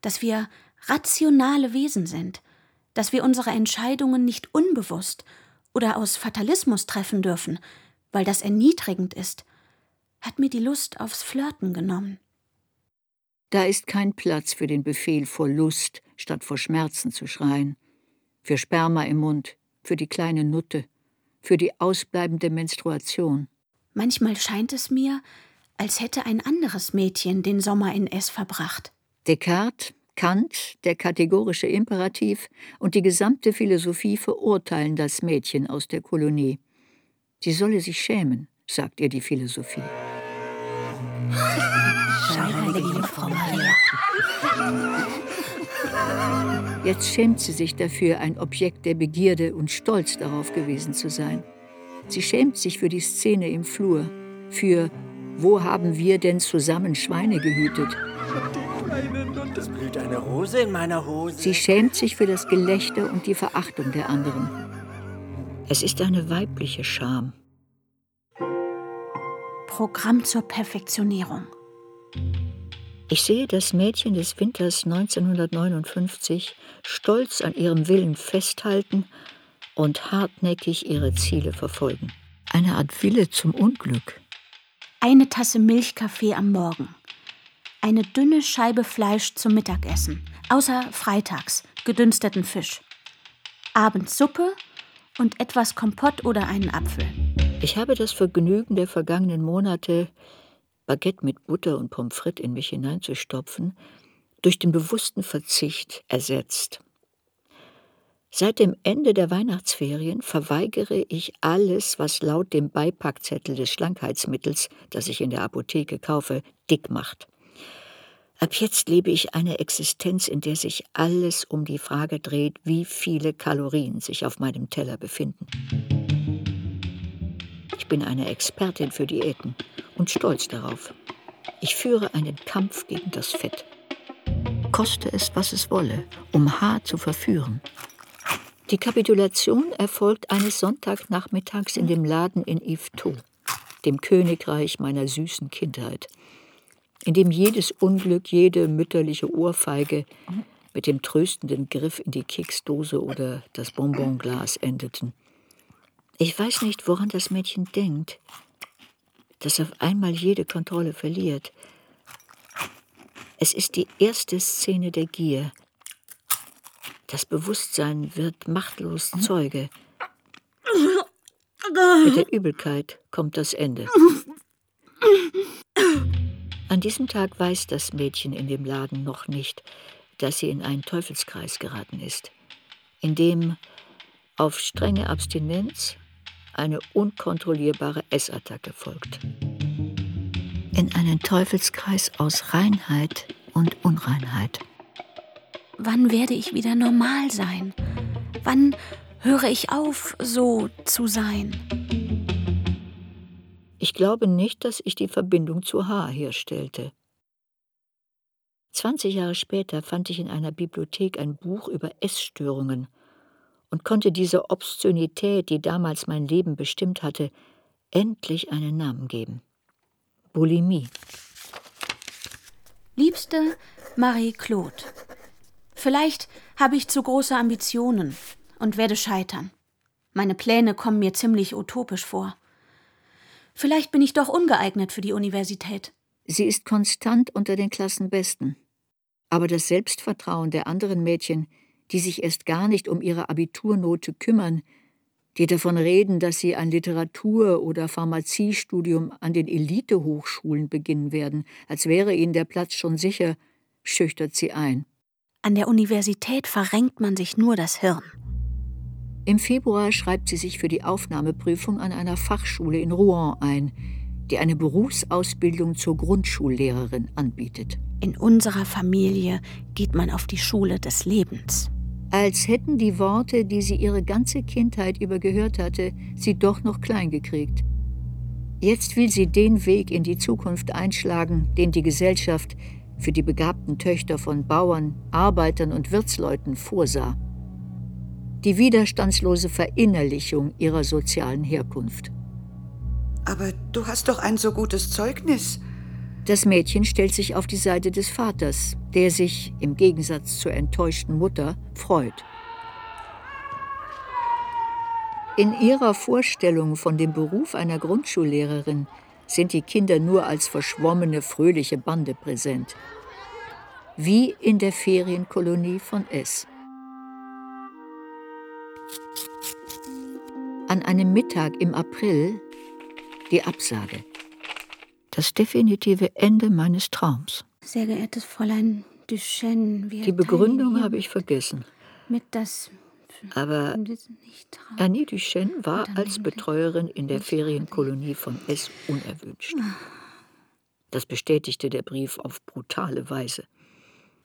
D: dass wir rationale Wesen sind, dass wir unsere Entscheidungen nicht unbewusst oder aus Fatalismus treffen dürfen, weil das erniedrigend ist, hat mir die Lust aufs Flirten genommen.
B: Da ist kein Platz für den Befehl vor Lust, statt vor Schmerzen zu schreien, für Sperma im Mund, für die kleine Nutte, für die ausbleibende Menstruation.
D: Manchmal scheint es mir, als hätte ein anderes Mädchen den Sommer in S verbracht.
B: Descartes, Kant, der kategorische Imperativ und die gesamte Philosophie verurteilen das Mädchen aus der Kolonie. Sie solle sich schämen, sagt ihr die Philosophie.
E: Scheinheilige Frau Maria.
B: Jetzt schämt sie sich dafür, ein Objekt der Begierde und stolz darauf gewesen zu sein. Sie schämt sich für die Szene im Flur, für Wo haben wir denn zusammen Schweine gehütet?
F: Es blüht eine Rose in meiner Hose.
B: Sie schämt sich für das Gelächter und die Verachtung der anderen. Es ist eine weibliche Scham.
D: Programm zur Perfektionierung.
B: Ich sehe das Mädchen des Winters 1959 stolz an ihrem Willen festhalten und hartnäckig ihre Ziele verfolgen. Eine Art Wille zum Unglück.
D: Eine Tasse Milchkaffee am Morgen. Eine dünne Scheibe Fleisch zum Mittagessen, außer freitags gedünsteten Fisch. Abends Suppe und etwas Kompott oder einen Apfel.
B: Ich habe das Vergnügen der vergangenen Monate, Baguette mit Butter und Pommes frites in mich hineinzustopfen, durch den bewussten Verzicht ersetzt. Seit dem Ende der Weihnachtsferien verweigere ich alles, was laut dem Beipackzettel des Schlankheitsmittels, das ich in der Apotheke kaufe, dick macht. Ab jetzt lebe ich eine Existenz, in der sich alles um die Frage dreht, wie viele Kalorien sich auf meinem Teller befinden. Bin eine Expertin für Diäten und stolz darauf. Ich führe einen Kampf gegen das Fett. Koste es, was es wolle, um Haar zu verführen. Die Kapitulation erfolgt eines Sonntagnachmittags in dem Laden in Yvetot, dem Königreich meiner süßen Kindheit, in dem jedes Unglück, jede mütterliche Ohrfeige mit dem tröstenden Griff in die Keksdose oder das Bonbonglas endeten. Ich weiß nicht, woran das Mädchen denkt, das auf einmal jede Kontrolle verliert. Es ist die erste Szene der Gier. Das Bewusstsein wird machtlos Zeuge. Mit der Übelkeit kommt das Ende. An diesem Tag weiß das Mädchen in dem Laden noch nicht, dass sie in einen Teufelskreis geraten ist, in dem auf strenge Abstinenz eine unkontrollierbare Essattacke folgt. In einen Teufelskreis aus Reinheit und Unreinheit.
D: Wann werde ich wieder normal sein? Wann höre ich auf, so zu sein?
B: Ich glaube nicht, dass ich die Verbindung zu H herstellte. 20 Jahre später fand ich in einer Bibliothek ein Buch über Essstörungen und konnte dieser Obszönität, die damals mein Leben bestimmt hatte, endlich einen Namen geben. Bulimie.
D: Liebste Marie-Claude, vielleicht habe ich zu große Ambitionen und werde scheitern. Meine Pläne kommen mir ziemlich utopisch vor. Vielleicht bin ich doch ungeeignet für die Universität.
B: Sie ist konstant unter den Klassenbesten. Aber das Selbstvertrauen der anderen Mädchen die sich erst gar nicht um ihre Abiturnote kümmern, die davon reden, dass sie ein Literatur- oder Pharmaziestudium an den Elitehochschulen beginnen werden, als wäre ihnen der Platz schon sicher, schüchtert sie ein.
D: An der Universität verrenkt man sich nur das Hirn.
B: Im Februar schreibt sie sich für die Aufnahmeprüfung an einer Fachschule in Rouen ein, die eine Berufsausbildung zur Grundschullehrerin anbietet.
D: In unserer Familie geht man auf die Schule des Lebens
B: als hätten die Worte, die sie ihre ganze Kindheit über gehört hatte, sie doch noch klein gekriegt. Jetzt will sie den Weg in die Zukunft einschlagen, den die Gesellschaft für die begabten Töchter von Bauern, Arbeitern und Wirtsleuten vorsah. Die widerstandslose Verinnerlichung ihrer sozialen Herkunft.
I: Aber du hast doch ein so gutes Zeugnis.
B: Das Mädchen stellt sich auf die Seite des Vaters, der sich, im Gegensatz zur enttäuschten Mutter, freut. In ihrer Vorstellung von dem Beruf einer Grundschullehrerin sind die Kinder nur als verschwommene, fröhliche Bande präsent. Wie in der Ferienkolonie von S. An einem Mittag im April die Absage. Das definitive Ende meines Traums.
D: Sehr geehrtes Fräulein Duchesne, wir
B: Die Begründung habe ich vergessen.
D: mit das
B: Aber Annie Duchesne war als Betreuerin in der Ferienkolonie von S unerwünscht. Das bestätigte der Brief auf brutale Weise.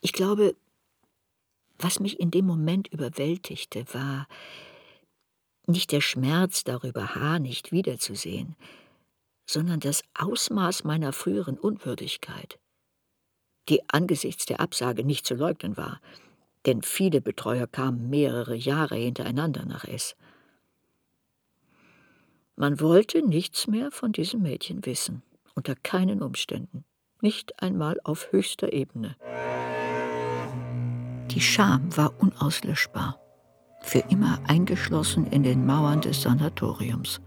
B: Ich glaube, was mich in dem Moment überwältigte, war nicht der Schmerz darüber, H. nicht wiederzusehen, sondern das Ausmaß meiner früheren Unwürdigkeit, die angesichts der Absage nicht zu leugnen war, denn viele Betreuer kamen mehrere Jahre hintereinander nach S. Man wollte nichts mehr von diesem Mädchen wissen, unter keinen Umständen, nicht einmal auf höchster Ebene. Die Scham war unauslöschbar, für immer eingeschlossen in den Mauern des Sanatoriums.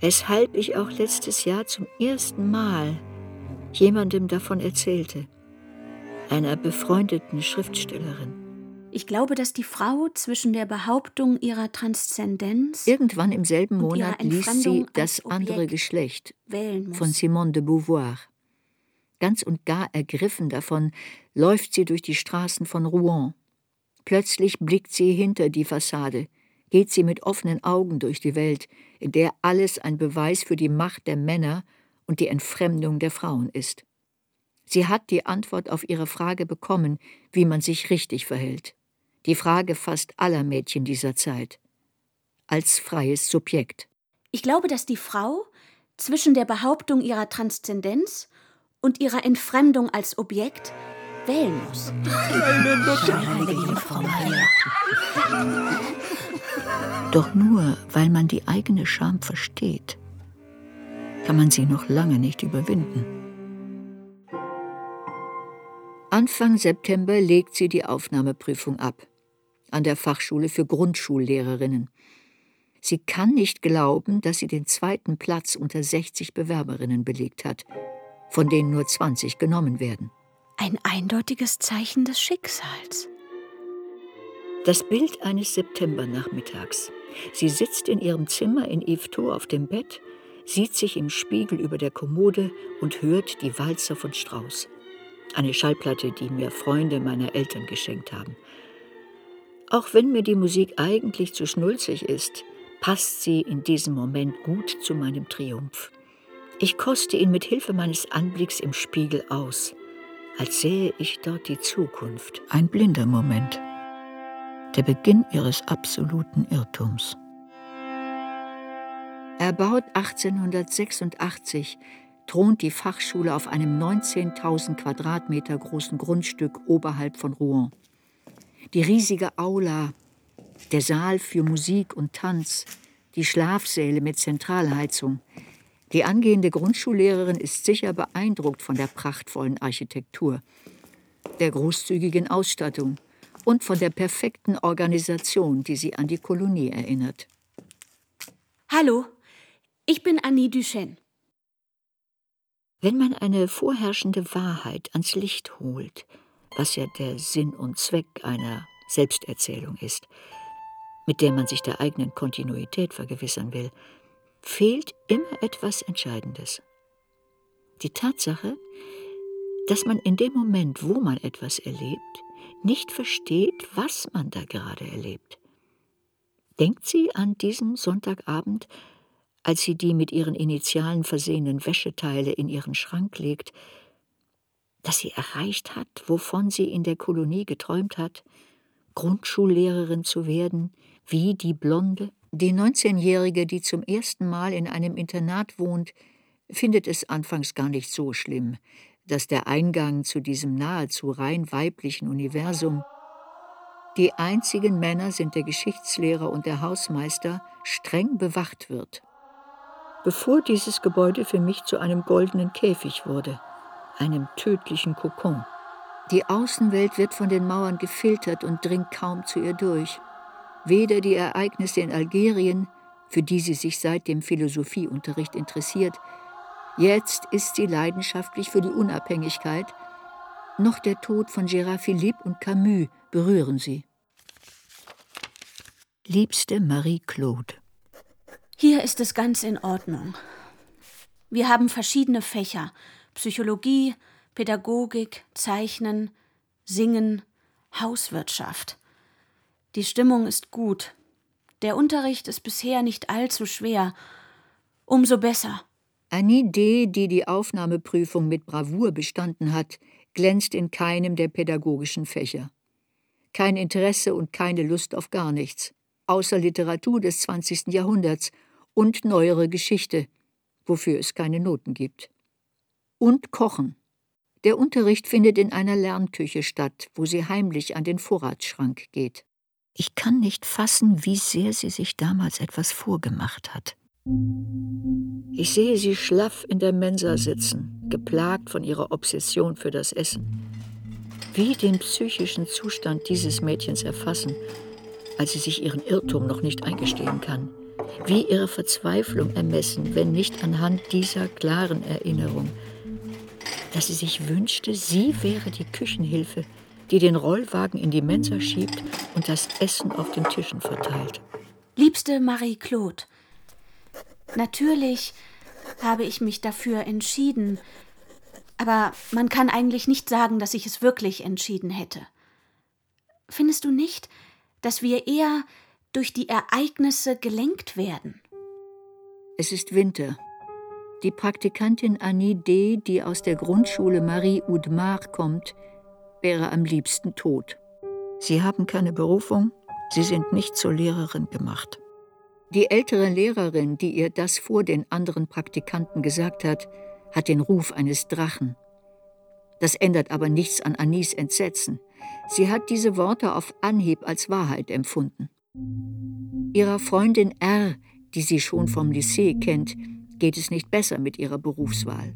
B: Weshalb ich auch letztes Jahr zum ersten Mal jemandem davon erzählte, einer befreundeten Schriftstellerin.
D: Ich glaube, dass die Frau zwischen der Behauptung ihrer Transzendenz
B: Irgendwann im selben Monat liest sie Das andere Geschlecht von Simone de Beauvoir. Ganz und gar ergriffen davon läuft sie durch die Straßen von Rouen. Plötzlich blickt sie hinter die Fassade, geht sie mit offenen Augen durch die Welt, in der alles ein Beweis für die Macht der Männer und die Entfremdung der Frauen ist. Sie hat die Antwort auf ihre Frage bekommen, wie man sich richtig verhält. Die Frage fast aller Mädchen dieser Zeit. Als freies Subjekt.
D: Ich glaube, dass die Frau zwischen der Behauptung ihrer Transzendenz und ihrer Entfremdung als Objekt wählen muss.
E: Heilige Jungfrau Maria.
B: Doch nur weil man die eigene Scham versteht, kann man sie noch lange nicht überwinden. Anfang September legt sie die Aufnahmeprüfung ab an der Fachschule für Grundschullehrerinnen. Sie kann nicht glauben, dass sie den zweiten Platz unter 60 Bewerberinnen belegt hat, von denen nur 20 genommen werden.
D: Ein eindeutiges Zeichen des Schicksals.
B: Das Bild eines Septembernachmittags. Sie sitzt in ihrem Zimmer in Yvetot auf dem Bett, sieht sich im Spiegel über der Kommode und hört die Walzer von Strauss. Eine Schallplatte, die mir Freunde meiner Eltern geschenkt haben. Auch wenn mir die Musik eigentlich zu schnulzig ist, passt sie in diesem Moment gut zu meinem Triumph. Ich koste ihn mit Hilfe meines Anblicks im Spiegel aus, als sähe ich dort die Zukunft. Ein blinder Moment. Der Beginn ihres absoluten Irrtums. Erbaut 1886 thront die Fachschule auf einem 19.000 Quadratmeter großen Grundstück oberhalb von Rouen. Die riesige Aula, der Saal für Musik und Tanz, die Schlafsäle mit Zentralheizung. Die angehende Grundschullehrerin ist sicher beeindruckt von der prachtvollen Architektur, der großzügigen Ausstattung und von der perfekten Organisation, die sie an die Kolonie erinnert.
D: Hallo, ich bin Annie Duchesne.
B: Wenn man eine vorherrschende Wahrheit ans Licht holt, was ja der Sinn und Zweck einer Selbsterzählung ist, mit der man sich der eigenen Kontinuität vergewissern will, fehlt immer etwas Entscheidendes. Die Tatsache, dass man in dem Moment, wo man etwas erlebt, nicht versteht, was man da gerade erlebt. Denkt sie an diesen Sonntagabend, als sie die mit ihren Initialen versehenen Wäscheteile in ihren Schrank legt, dass sie erreicht hat, wovon sie in der Kolonie geträumt hat, Grundschullehrerin zu werden, wie die Blonde. Die 19-Jährige, die zum ersten Mal in einem Internat wohnt, findet es anfangs gar nicht so schlimm, dass der Eingang zu diesem nahezu rein weiblichen Universum die einzigen Männer sind der Geschichtslehrer und der Hausmeister, streng bewacht wird. Bevor dieses Gebäude für mich zu einem goldenen Käfig wurde, einem tödlichen Kokon. Die Außenwelt wird von den Mauern gefiltert und dringt kaum zu ihr durch. Weder die Ereignisse in Algerien, für die sie sich seit dem Philosophieunterricht interessiert, jetzt ist sie leidenschaftlich für die Unabhängigkeit, noch der Tod von Gérard Philippe und Camus berühren sie. Liebste Marie-Claude.
D: Hier ist es ganz in Ordnung. Wir haben verschiedene Fächer: Psychologie, Pädagogik, Zeichnen, Singen, Hauswirtschaft. Die Stimmung ist gut. Der Unterricht ist bisher nicht allzu schwer. Umso besser.
B: Annie D., die die Aufnahmeprüfung mit Bravour bestanden hat, glänzt in keinem der pädagogischen Fächer. Kein Interesse und keine Lust auf gar nichts, außer Literatur des 20. Jahrhunderts und neuere Geschichte, wofür es keine Noten gibt. Und Kochen. Der Unterricht findet in einer Lernküche statt, wo sie heimlich an den Vorratsschrank geht. Ich kann nicht fassen, wie sehr sie sich damals etwas vorgemacht hat. Ich sehe sie schlaff in der Mensa sitzen, geplagt von ihrer Obsession für das Essen. Wie den psychischen Zustand dieses Mädchens erfassen, als sie sich ihren Irrtum noch nicht eingestehen kann. Wie ihre Verzweiflung ermessen, wenn nicht anhand dieser klaren Erinnerung, dass sie sich wünschte, sie wäre die Küchenhilfe, die den Rollwagen in die Mensa schiebt und das Essen auf den Tischen verteilt.
D: Liebste Marie-Claude, natürlich habe ich mich dafür entschieden, aber man kann eigentlich nicht sagen, dass ich es wirklich entschieden hätte. Findest du nicht, dass wir eher durch die Ereignisse gelenkt werden?
B: Es ist Winter. Die Praktikantin Annie D., die aus der Grundschule Marie Oudemar kommt, wäre am liebsten tot. Sie haben keine Berufung, sie sind nicht zur Lehrerin gemacht. Die ältere Lehrerin, die ihr das vor den anderen Praktikanten gesagt hat, hat den Ruf eines Drachen. Das ändert aber nichts an Anis Entsetzen. Sie hat diese Worte auf Anhieb als Wahrheit empfunden. Ihrer Freundin R., die sie schon vom Lycée kennt, geht es nicht besser mit ihrer Berufswahl.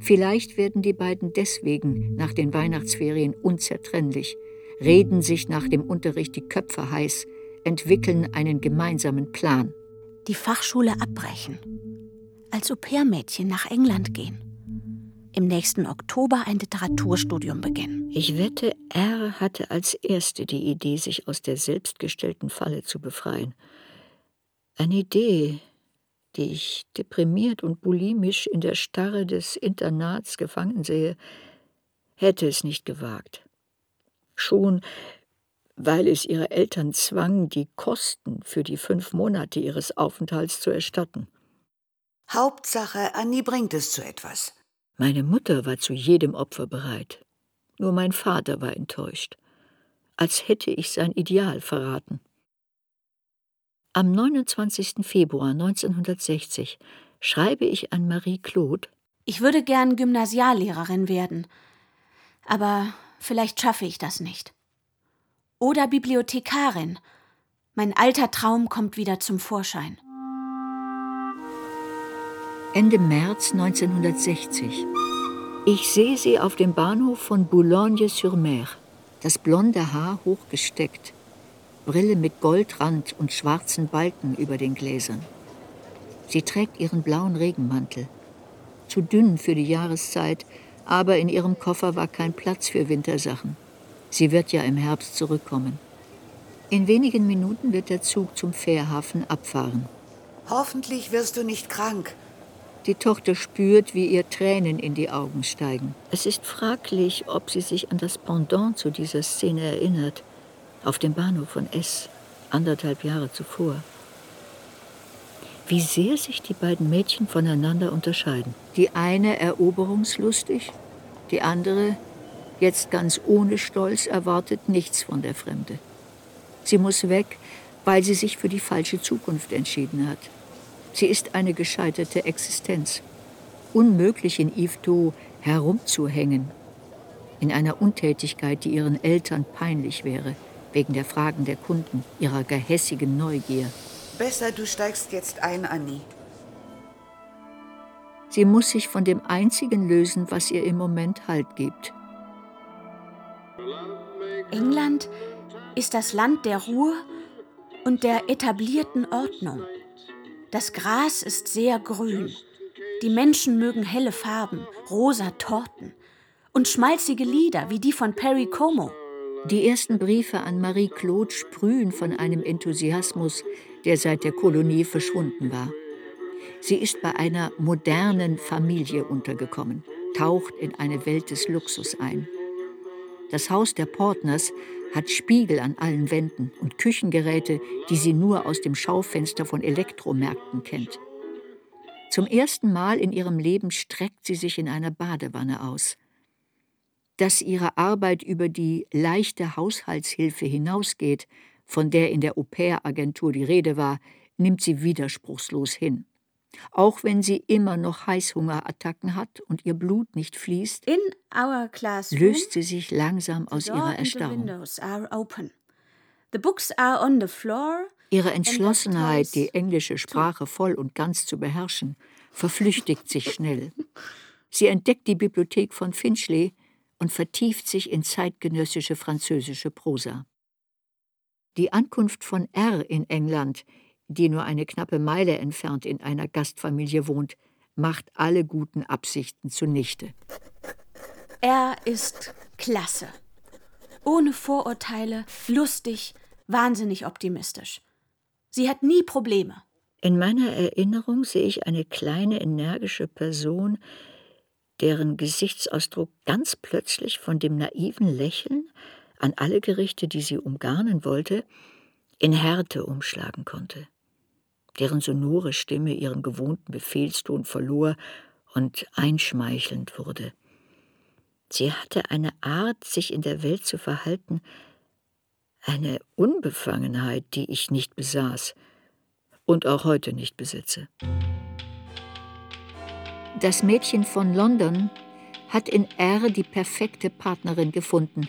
B: Vielleicht werden die beiden deswegen nach den Weihnachtsferien unzertrennlich, reden sich nach dem Unterricht die Köpfe heiß, entwickeln einen gemeinsamen Plan.
D: Die Fachschule abbrechen, als Au-pair-Mädchen nach England gehen im nächsten Oktober ein Literaturstudium beginnen.
B: Ich wette, R hatte als erste die Idee, sich aus der selbstgestellten Falle zu befreien. Eine Idee, die ich deprimiert und bulimisch in der Starre des Internats gefangen sehe, hätte es nicht gewagt. Schon weil es ihre Eltern zwang, die Kosten für die fünf Monate ihres Aufenthalts zu erstatten.
I: Hauptsache, Annie bringt es zu etwas.
B: Meine Mutter war zu jedem Opfer bereit. Nur mein Vater war enttäuscht, als hätte ich sein Ideal verraten. Am 29. Februar 1960 schreibe ich an Marie Claude.
D: Ich würde gern Gymnasiallehrerin werden, aber vielleicht schaffe ich das nicht. Oder Bibliothekarin. Mein alter Traum kommt wieder zum Vorschein.
B: Ende März 1960. Ich sehe sie auf dem Bahnhof von Boulogne-sur-Mer, das blonde Haar hochgesteckt, Brille mit Goldrand und schwarzen Balken über den Gläsern. Sie trägt ihren blauen Regenmantel, zu dünn für die Jahreszeit, aber in ihrem Koffer war kein Platz für Wintersachen. Sie wird ja im Herbst zurückkommen. In wenigen Minuten wird der Zug zum Fährhafen abfahren.
I: Hoffentlich wirst du nicht krank,
B: die Tochter spürt, wie ihr Tränen in die Augen steigen. Es ist fraglich, ob sie sich an das Pendant zu dieser Szene erinnert, auf dem Bahnhof von S, anderthalb Jahre zuvor. Wie sehr sich die beiden Mädchen voneinander unterscheiden. Die eine eroberungslustig, die andere, jetzt ganz ohne Stolz, erwartet nichts von der Fremde. Sie muss weg, weil sie sich für die falsche Zukunft entschieden hat. Sie ist eine gescheiterte Existenz. Unmöglich in Yvetot herumzuhängen, in einer Untätigkeit, die ihren Eltern peinlich wäre, wegen der Fragen der Kunden, ihrer gehässigen Neugier.
I: Besser, du steigst jetzt ein, Annie.
B: Sie muss sich von dem Einzigen lösen, was ihr im Moment Halt gibt.
D: England ist das Land der Ruhe und der etablierten Ordnung. Das Gras ist sehr grün. Die Menschen mögen helle Farben, rosa Torten und schmalzige Lieder wie die von Perry Como.
B: Die ersten Briefe an Marie Claude sprühen von einem Enthusiasmus, der seit der Kolonie verschwunden war. Sie ist bei einer modernen Familie untergekommen, taucht in eine Welt des Luxus ein. Das Haus der Portners hat Spiegel an allen Wänden und Küchengeräte, die sie nur aus dem Schaufenster von Elektromärkten kennt. Zum ersten Mal in ihrem Leben streckt sie sich in einer Badewanne aus. Dass ihre Arbeit über die leichte Haushaltshilfe hinausgeht, von der in der Au-pair-Agentur die Rede war, nimmt sie widerspruchslos hin. Auch wenn sie immer noch Heißhungerattacken hat und ihr Blut nicht fließt, löst sie sich langsam aus ihrer Erstarrung. Ihre Entschlossenheit, die englische Sprache voll und ganz zu beherrschen, verflüchtigt sich [LAUGHS] schnell. Sie entdeckt die Bibliothek von Finchley und vertieft sich in zeitgenössische französische Prosa. Die Ankunft von R in England die nur eine knappe Meile entfernt in einer Gastfamilie wohnt, macht alle guten Absichten zunichte.
D: Er ist klasse. Ohne Vorurteile, lustig, wahnsinnig optimistisch. Sie hat nie Probleme.
B: In meiner Erinnerung sehe ich eine kleine, energische Person, deren Gesichtsausdruck ganz plötzlich von dem naiven Lächeln an alle Gerichte, die sie umgarnen wollte, in Härte umschlagen konnte deren sonore Stimme ihren gewohnten Befehlston verlor und einschmeichelnd wurde. Sie hatte eine Art, sich in der Welt zu verhalten, eine Unbefangenheit, die ich nicht besaß und auch heute nicht besitze. Das Mädchen von London hat in R die perfekte Partnerin gefunden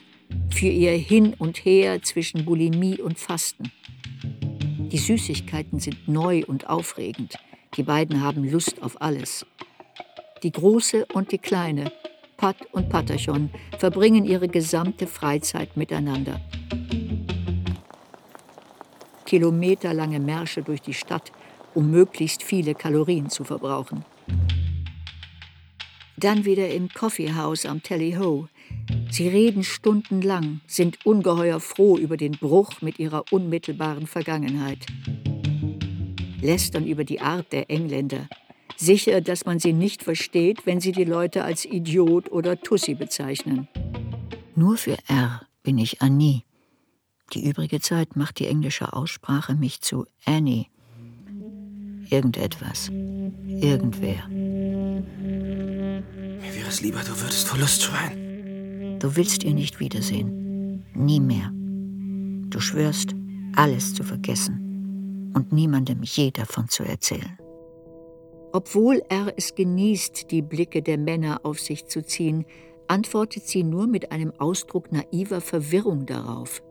B: für ihr Hin und Her zwischen Bulimie und Fasten. Die Süßigkeiten sind neu und aufregend. Die beiden haben Lust auf alles. Die Große und die Kleine, Pat und Patachon, verbringen ihre gesamte Freizeit miteinander. Kilometerlange Märsche durch die Stadt, um möglichst viele Kalorien zu verbrauchen. Dann wieder im Coffeehouse am Tally Ho, Sie reden stundenlang, sind ungeheuer froh über den Bruch mit ihrer unmittelbaren Vergangenheit. Lästern über die Art der Engländer, sicher, dass man sie nicht versteht, wenn sie die Leute als Idiot oder Tussi bezeichnen. Nur für R bin ich Annie. Die übrige Zeit macht die englische Aussprache mich zu Annie. Irgendetwas. Irgendwer. Mir
G: wäre es lieber, du würdest vor Lust schreien.
B: Du willst ihr nicht wiedersehen. Nie mehr. Du schwörst, alles zu vergessen und niemandem je davon zu erzählen. Obwohl er es genießt, die Blicke der Männer auf sich zu ziehen, antwortet sie nur mit einem Ausdruck naiver Verwirrung darauf.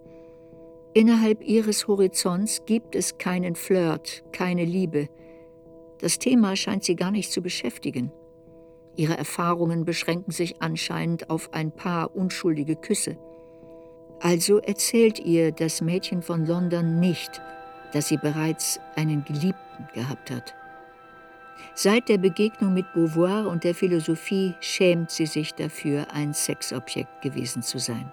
B: Innerhalb ihres Horizonts gibt es keinen Flirt, keine Liebe. Das Thema scheint sie gar nicht zu beschäftigen. Ihre Erfahrungen beschränken sich anscheinend auf ein paar unschuldige Küsse. Also erzählt ihr das Mädchen von London nicht, dass sie bereits einen Geliebten gehabt hat. Seit der Begegnung mit Beauvoir und der Philosophie schämt sie sich dafür, ein Sexobjekt gewesen zu sein.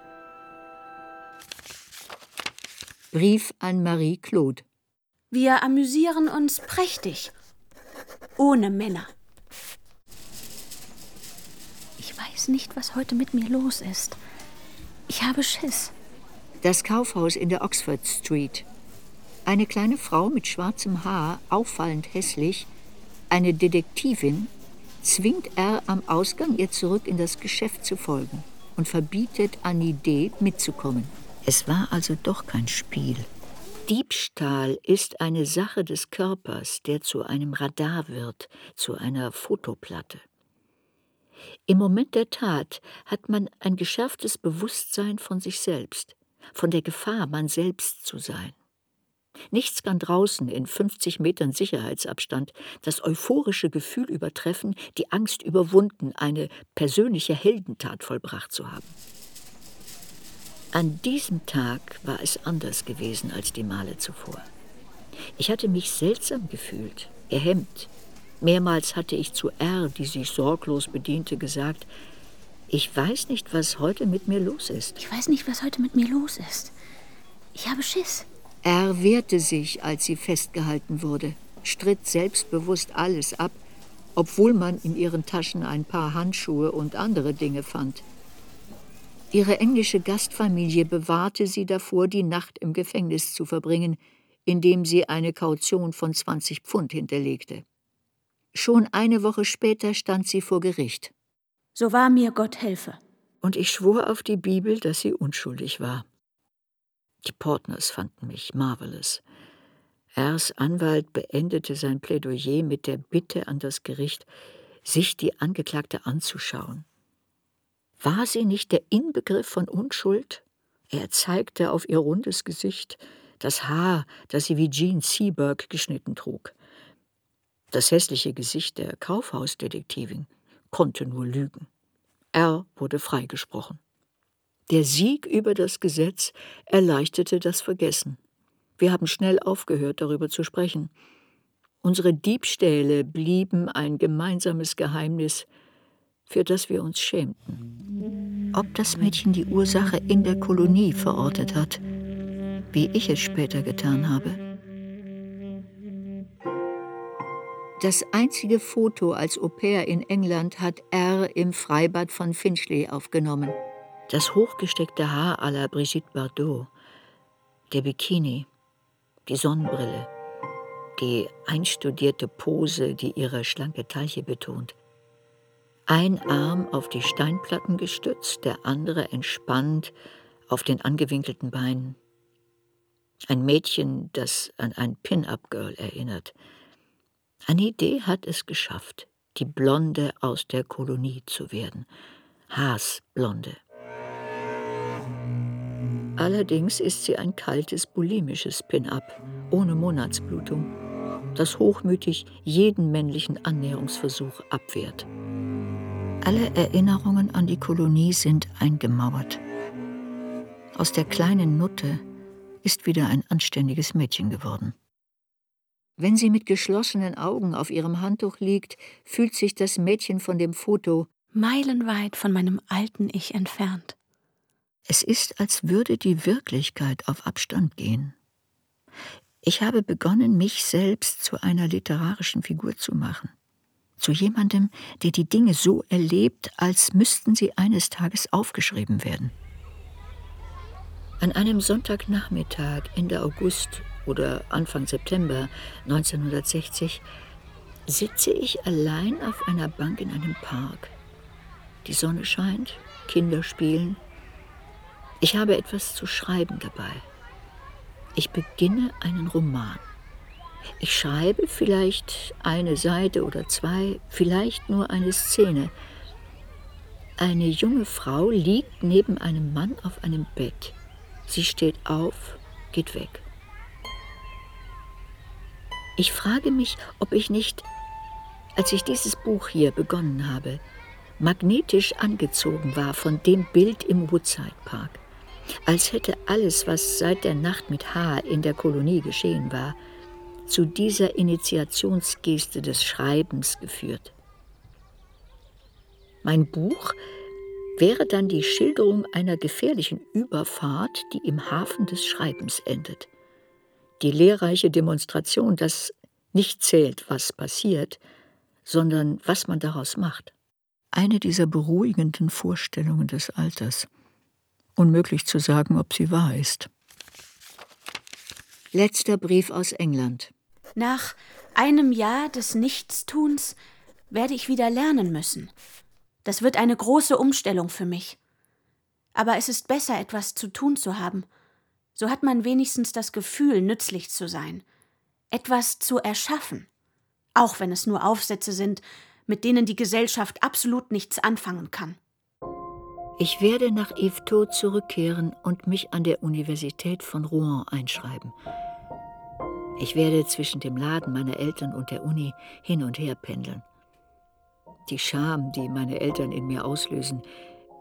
B: Brief an Marie Claude.
D: Wir amüsieren uns prächtig. Ohne Männer. Weiß nicht, was heute mit mir los ist. Ich habe Schiss.
B: Das Kaufhaus in der Oxford Street. Eine kleine Frau mit schwarzem Haar, auffallend hässlich, eine Detektivin, zwingt er am Ausgang, ihr zurück in das Geschäft zu folgen und verbietet Annie D. mitzukommen. Es war also doch kein Spiel. Diebstahl ist eine Sache des Körpers, der zu einem Radar wird, zu einer Fotoplatte. Im Moment der Tat hat man ein geschärftes Bewusstsein von sich selbst, von der Gefahr, man selbst zu sein. Nichts kann draußen in 50 Metern Sicherheitsabstand das euphorische Gefühl übertreffen, die Angst überwunden, eine persönliche Heldentat vollbracht zu haben. An diesem Tag war es anders gewesen als die Male zuvor. Ich hatte mich seltsam gefühlt, erhemmt. Mehrmals hatte ich zu R, die sich sorglos bediente, gesagt, ich weiß nicht, was heute mit mir los ist.
D: Ich weiß nicht, was heute mit mir los ist. Ich habe Schiss.
B: Er wehrte sich, als sie festgehalten wurde, stritt selbstbewusst alles ab, obwohl man in ihren Taschen ein paar Handschuhe und andere Dinge fand. Ihre englische Gastfamilie bewahrte sie davor, die Nacht im Gefängnis zu verbringen, indem sie eine Kaution von 20 Pfund hinterlegte. Schon eine Woche später stand sie vor Gericht.
D: So war mir Gott helfe.
B: Und ich schwor auf die Bibel, dass sie unschuldig war. Die Portners fanden mich marvelous. Rs Anwalt beendete sein Plädoyer mit der Bitte an das Gericht, sich die Angeklagte anzuschauen. War sie nicht der Inbegriff von Unschuld? Er zeigte auf ihr rundes Gesicht, das Haar, das sie wie Jean Seberg geschnitten trug. Das hässliche Gesicht der Kaufhausdetektivin konnte nur lügen. Er wurde freigesprochen. Der Sieg über das Gesetz erleichterte das Vergessen. Wir haben schnell aufgehört, darüber zu sprechen. Unsere Diebstähle blieben ein gemeinsames Geheimnis, für das wir uns schämten. Ob das Mädchen die Ursache in der Kolonie verortet hat, wie ich es später getan habe. Das einzige Foto als Au pair in England hat R im Freibad von Finchley aufgenommen. Das hochgesteckte Haar à la Brigitte Bardot, der Bikini, die Sonnenbrille, die einstudierte Pose, die ihre schlanke Teiche betont. Ein Arm auf die Steinplatten gestützt, der andere entspannt auf den angewinkelten Beinen. Ein Mädchen, das an ein Pin-up-Girl erinnert. Annie D. hat es geschafft, die Blonde aus der Kolonie zu werden. Haasblonde. Allerdings ist sie ein kaltes, bulimisches Pin-up, ohne Monatsblutung, das hochmütig jeden männlichen Annäherungsversuch abwehrt. Alle Erinnerungen an die Kolonie sind eingemauert. Aus der kleinen Nutte ist wieder ein anständiges Mädchen geworden. Wenn sie mit geschlossenen Augen auf ihrem Handtuch liegt, fühlt sich das Mädchen von dem Foto
D: meilenweit von meinem alten Ich entfernt.
B: Es ist, als würde die Wirklichkeit auf Abstand gehen. Ich habe begonnen, mich selbst zu einer literarischen Figur zu machen. Zu jemandem, der die Dinge so erlebt, als müssten sie eines Tages aufgeschrieben werden. An einem Sonntagnachmittag Ende August oder Anfang September 1960 sitze ich allein auf einer Bank in einem Park. Die Sonne scheint, Kinder spielen, ich habe etwas zu schreiben dabei. Ich beginne einen Roman. Ich schreibe vielleicht eine Seite oder zwei, vielleicht nur eine Szene. Eine junge Frau liegt neben einem Mann auf einem Bett. Sie steht auf, geht weg. Ich frage mich, ob ich nicht, als ich dieses Buch hier begonnen habe, magnetisch angezogen war von dem Bild im Woodside Park als hätte alles, was seit der Nacht mit H in der Kolonie geschehen war, zu dieser Initiationsgeste des Schreibens geführt. Mein Buch wäre dann die Schilderung einer gefährlichen Überfahrt, die im Hafen des Schreibens endet. Die lehrreiche Demonstration, dass nicht zählt, was passiert, sondern was man daraus macht. Eine dieser beruhigenden Vorstellungen des Alters – Unmöglich zu sagen, ob sie wahr ist. Letzter Brief aus England.
D: Nach einem Jahr des Nichtstuns werde ich wieder lernen müssen. Das wird eine große Umstellung für mich. Aber es ist besser, etwas zu tun zu haben. So hat man wenigstens das Gefühl, nützlich zu sein. Etwas zu erschaffen. Auch wenn es nur Aufsätze sind, mit denen die Gesellschaft absolut nichts anfangen kann.
B: Ich werde nach Yvetot zurückkehren und mich an der Universität von Rouen einschreiben. Ich werde zwischen dem Laden meiner Eltern und der Uni hin und her pendeln. Die Scham, die meine Eltern in mir auslösen,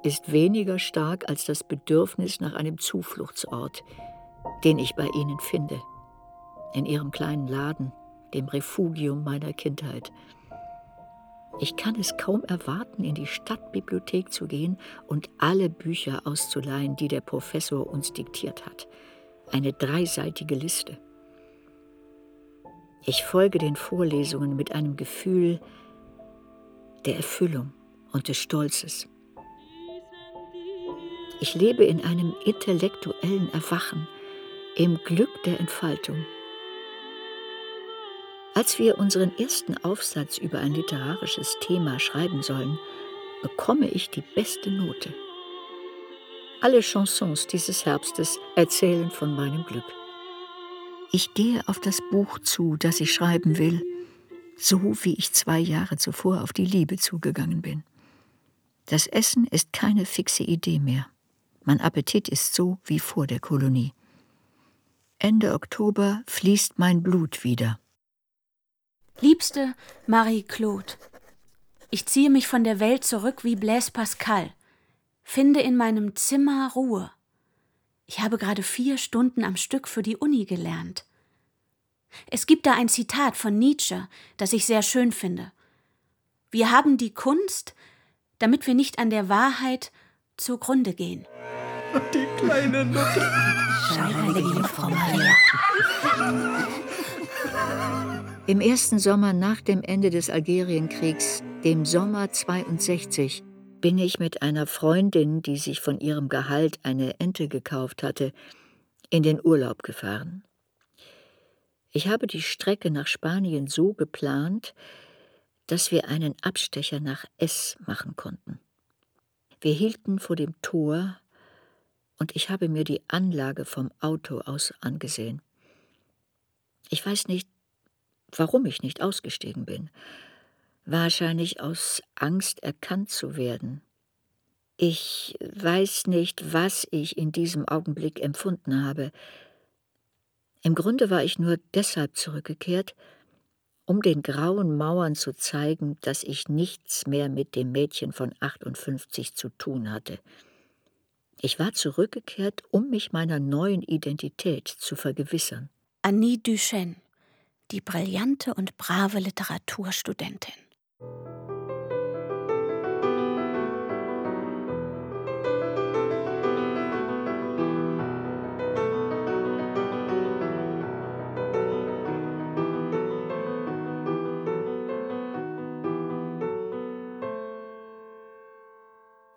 B: ist weniger stark als das Bedürfnis nach einem Zufluchtsort, den ich bei ihnen finde. In ihrem kleinen Laden, dem Refugium meiner Kindheit. Ich kann es kaum erwarten, in die Stadtbibliothek zu gehen und alle Bücher auszuleihen, die der Professor uns diktiert hat. Eine dreiseitige Liste. Ich folge den Vorlesungen mit einem Gefühl der Erfüllung und des Stolzes. Ich lebe in einem intellektuellen Erwachen, im Glück der Entfaltung. Als wir unseren ersten Aufsatz über ein literarisches Thema schreiben sollen, bekomme ich die beste Note. Alle Chansons dieses Herbstes erzählen von meinem Glück. Ich gehe auf das Buch zu, das ich schreiben will, so wie ich zwei Jahre zuvor auf die Liebe zugegangen bin. Das Essen ist keine fixe Idee mehr. Mein Appetit ist so wie vor der Kolonie. Ende Oktober fließt mein Blut wieder.
D: Liebste Marie-Claude, ich ziehe mich von der Welt zurück wie Blaise Pascal, finde in meinem Zimmer Ruhe. Ich habe gerade vier Stunden am Stück für die Uni gelernt. Es gibt da ein Zitat von Nietzsche, das ich sehr schön finde. Wir haben die Kunst, damit wir nicht an der Wahrheit zugrunde gehen.
F: Die kleine Nutte.
E: Scheinheilige Frau Maria.
B: Im ersten Sommer nach dem Ende des Algerienkriegs, dem Sommer 62, bin ich mit einer Freundin, die sich von ihrem Gehalt eine Ente gekauft hatte, in den Urlaub gefahren. Ich habe die Strecke nach Spanien so geplant, dass wir einen Abstecher nach S machen konnten. Wir hielten vor dem Tor und ich habe mir die Anlage vom Auto aus angesehen. Ich weiß nicht, warum ich nicht ausgestiegen bin. Wahrscheinlich aus Angst erkannt zu werden. Ich weiß nicht, was ich in diesem Augenblick empfunden habe. Im Grunde war ich nur deshalb zurückgekehrt, um den grauen Mauern zu zeigen, dass ich nichts mehr mit dem Mädchen von 58 zu tun hatte. Ich war zurückgekehrt, um mich meiner neuen Identität zu vergewissern.
D: Annie Duchesne, die brillante und brave Literaturstudentin.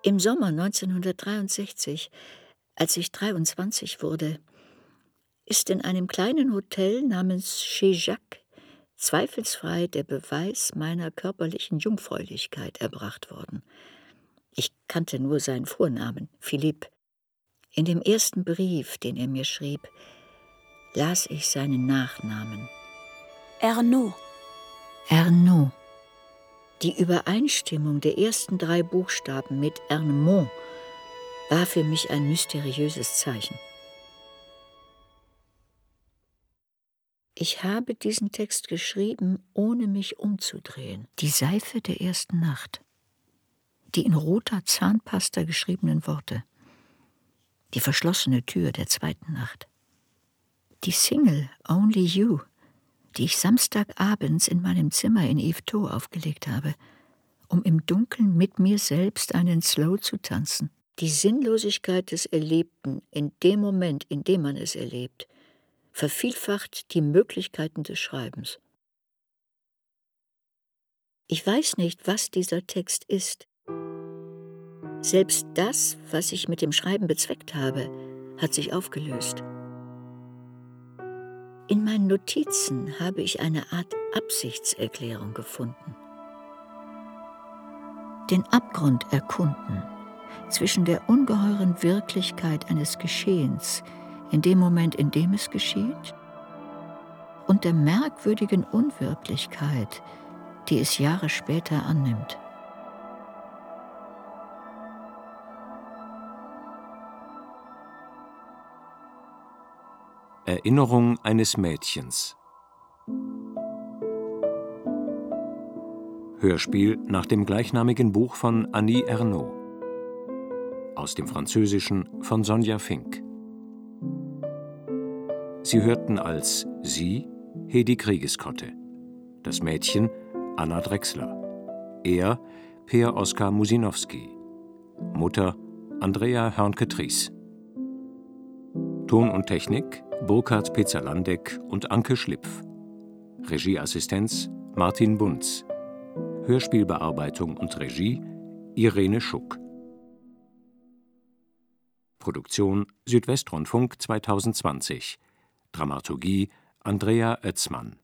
B: Im Sommer 1963, als ich 23 wurde, ist in einem kleinen Hotel namens Chez Jacques zweifelsfrei der Beweis meiner körperlichen Jungfräulichkeit erbracht worden. Ich kannte nur seinen Vornamen, Philipp. In dem ersten Brief, den er mir schrieb, las ich seinen Nachnamen.
D: Ernaud.
B: Ernaud. Die Übereinstimmung der ersten drei Buchstaben mit Ernemont war für mich ein mysteriöses Zeichen. Ich habe diesen Text geschrieben, ohne mich umzudrehen. Die Seife der ersten Nacht. Die in roter Zahnpasta geschriebenen Worte. Die verschlossene Tür der zweiten Nacht. Die Single Only You die ich Samstagabends in meinem Zimmer in Yvetot aufgelegt habe, um im Dunkeln mit mir selbst einen Slow zu tanzen. Die Sinnlosigkeit des Erlebten in dem Moment, in dem man es erlebt, vervielfacht die Möglichkeiten des Schreibens. Ich weiß nicht, was dieser Text ist. Selbst das, was ich mit dem Schreiben bezweckt habe, hat sich aufgelöst. In meinen Notizen habe ich eine Art Absichtserklärung gefunden. Den Abgrund erkunden zwischen der ungeheuren Wirklichkeit eines Geschehens in dem Moment, in dem es geschieht, und der merkwürdigen Unwirklichkeit, die es Jahre später annimmt.
C: Erinnerung eines Mädchens Hörspiel nach dem gleichnamigen Buch von Annie Ernaux. Aus dem Französischen von Sonja Fink. Sie hörten als sie Hedi Kriegeskotte, das Mädchen Anna Drechsler, er Peer Oskar Musinowski, Mutter Andrea Hörnke-Tries. Ton und Technik Burkhard Petzer-Landeck und Anke Schlipf. Regieassistenz Martin Bunz. Hörspielbearbeitung und Regie Irene Schuck. Produktion Südwestrundfunk 2020. Dramaturgie Andrea Oetzmann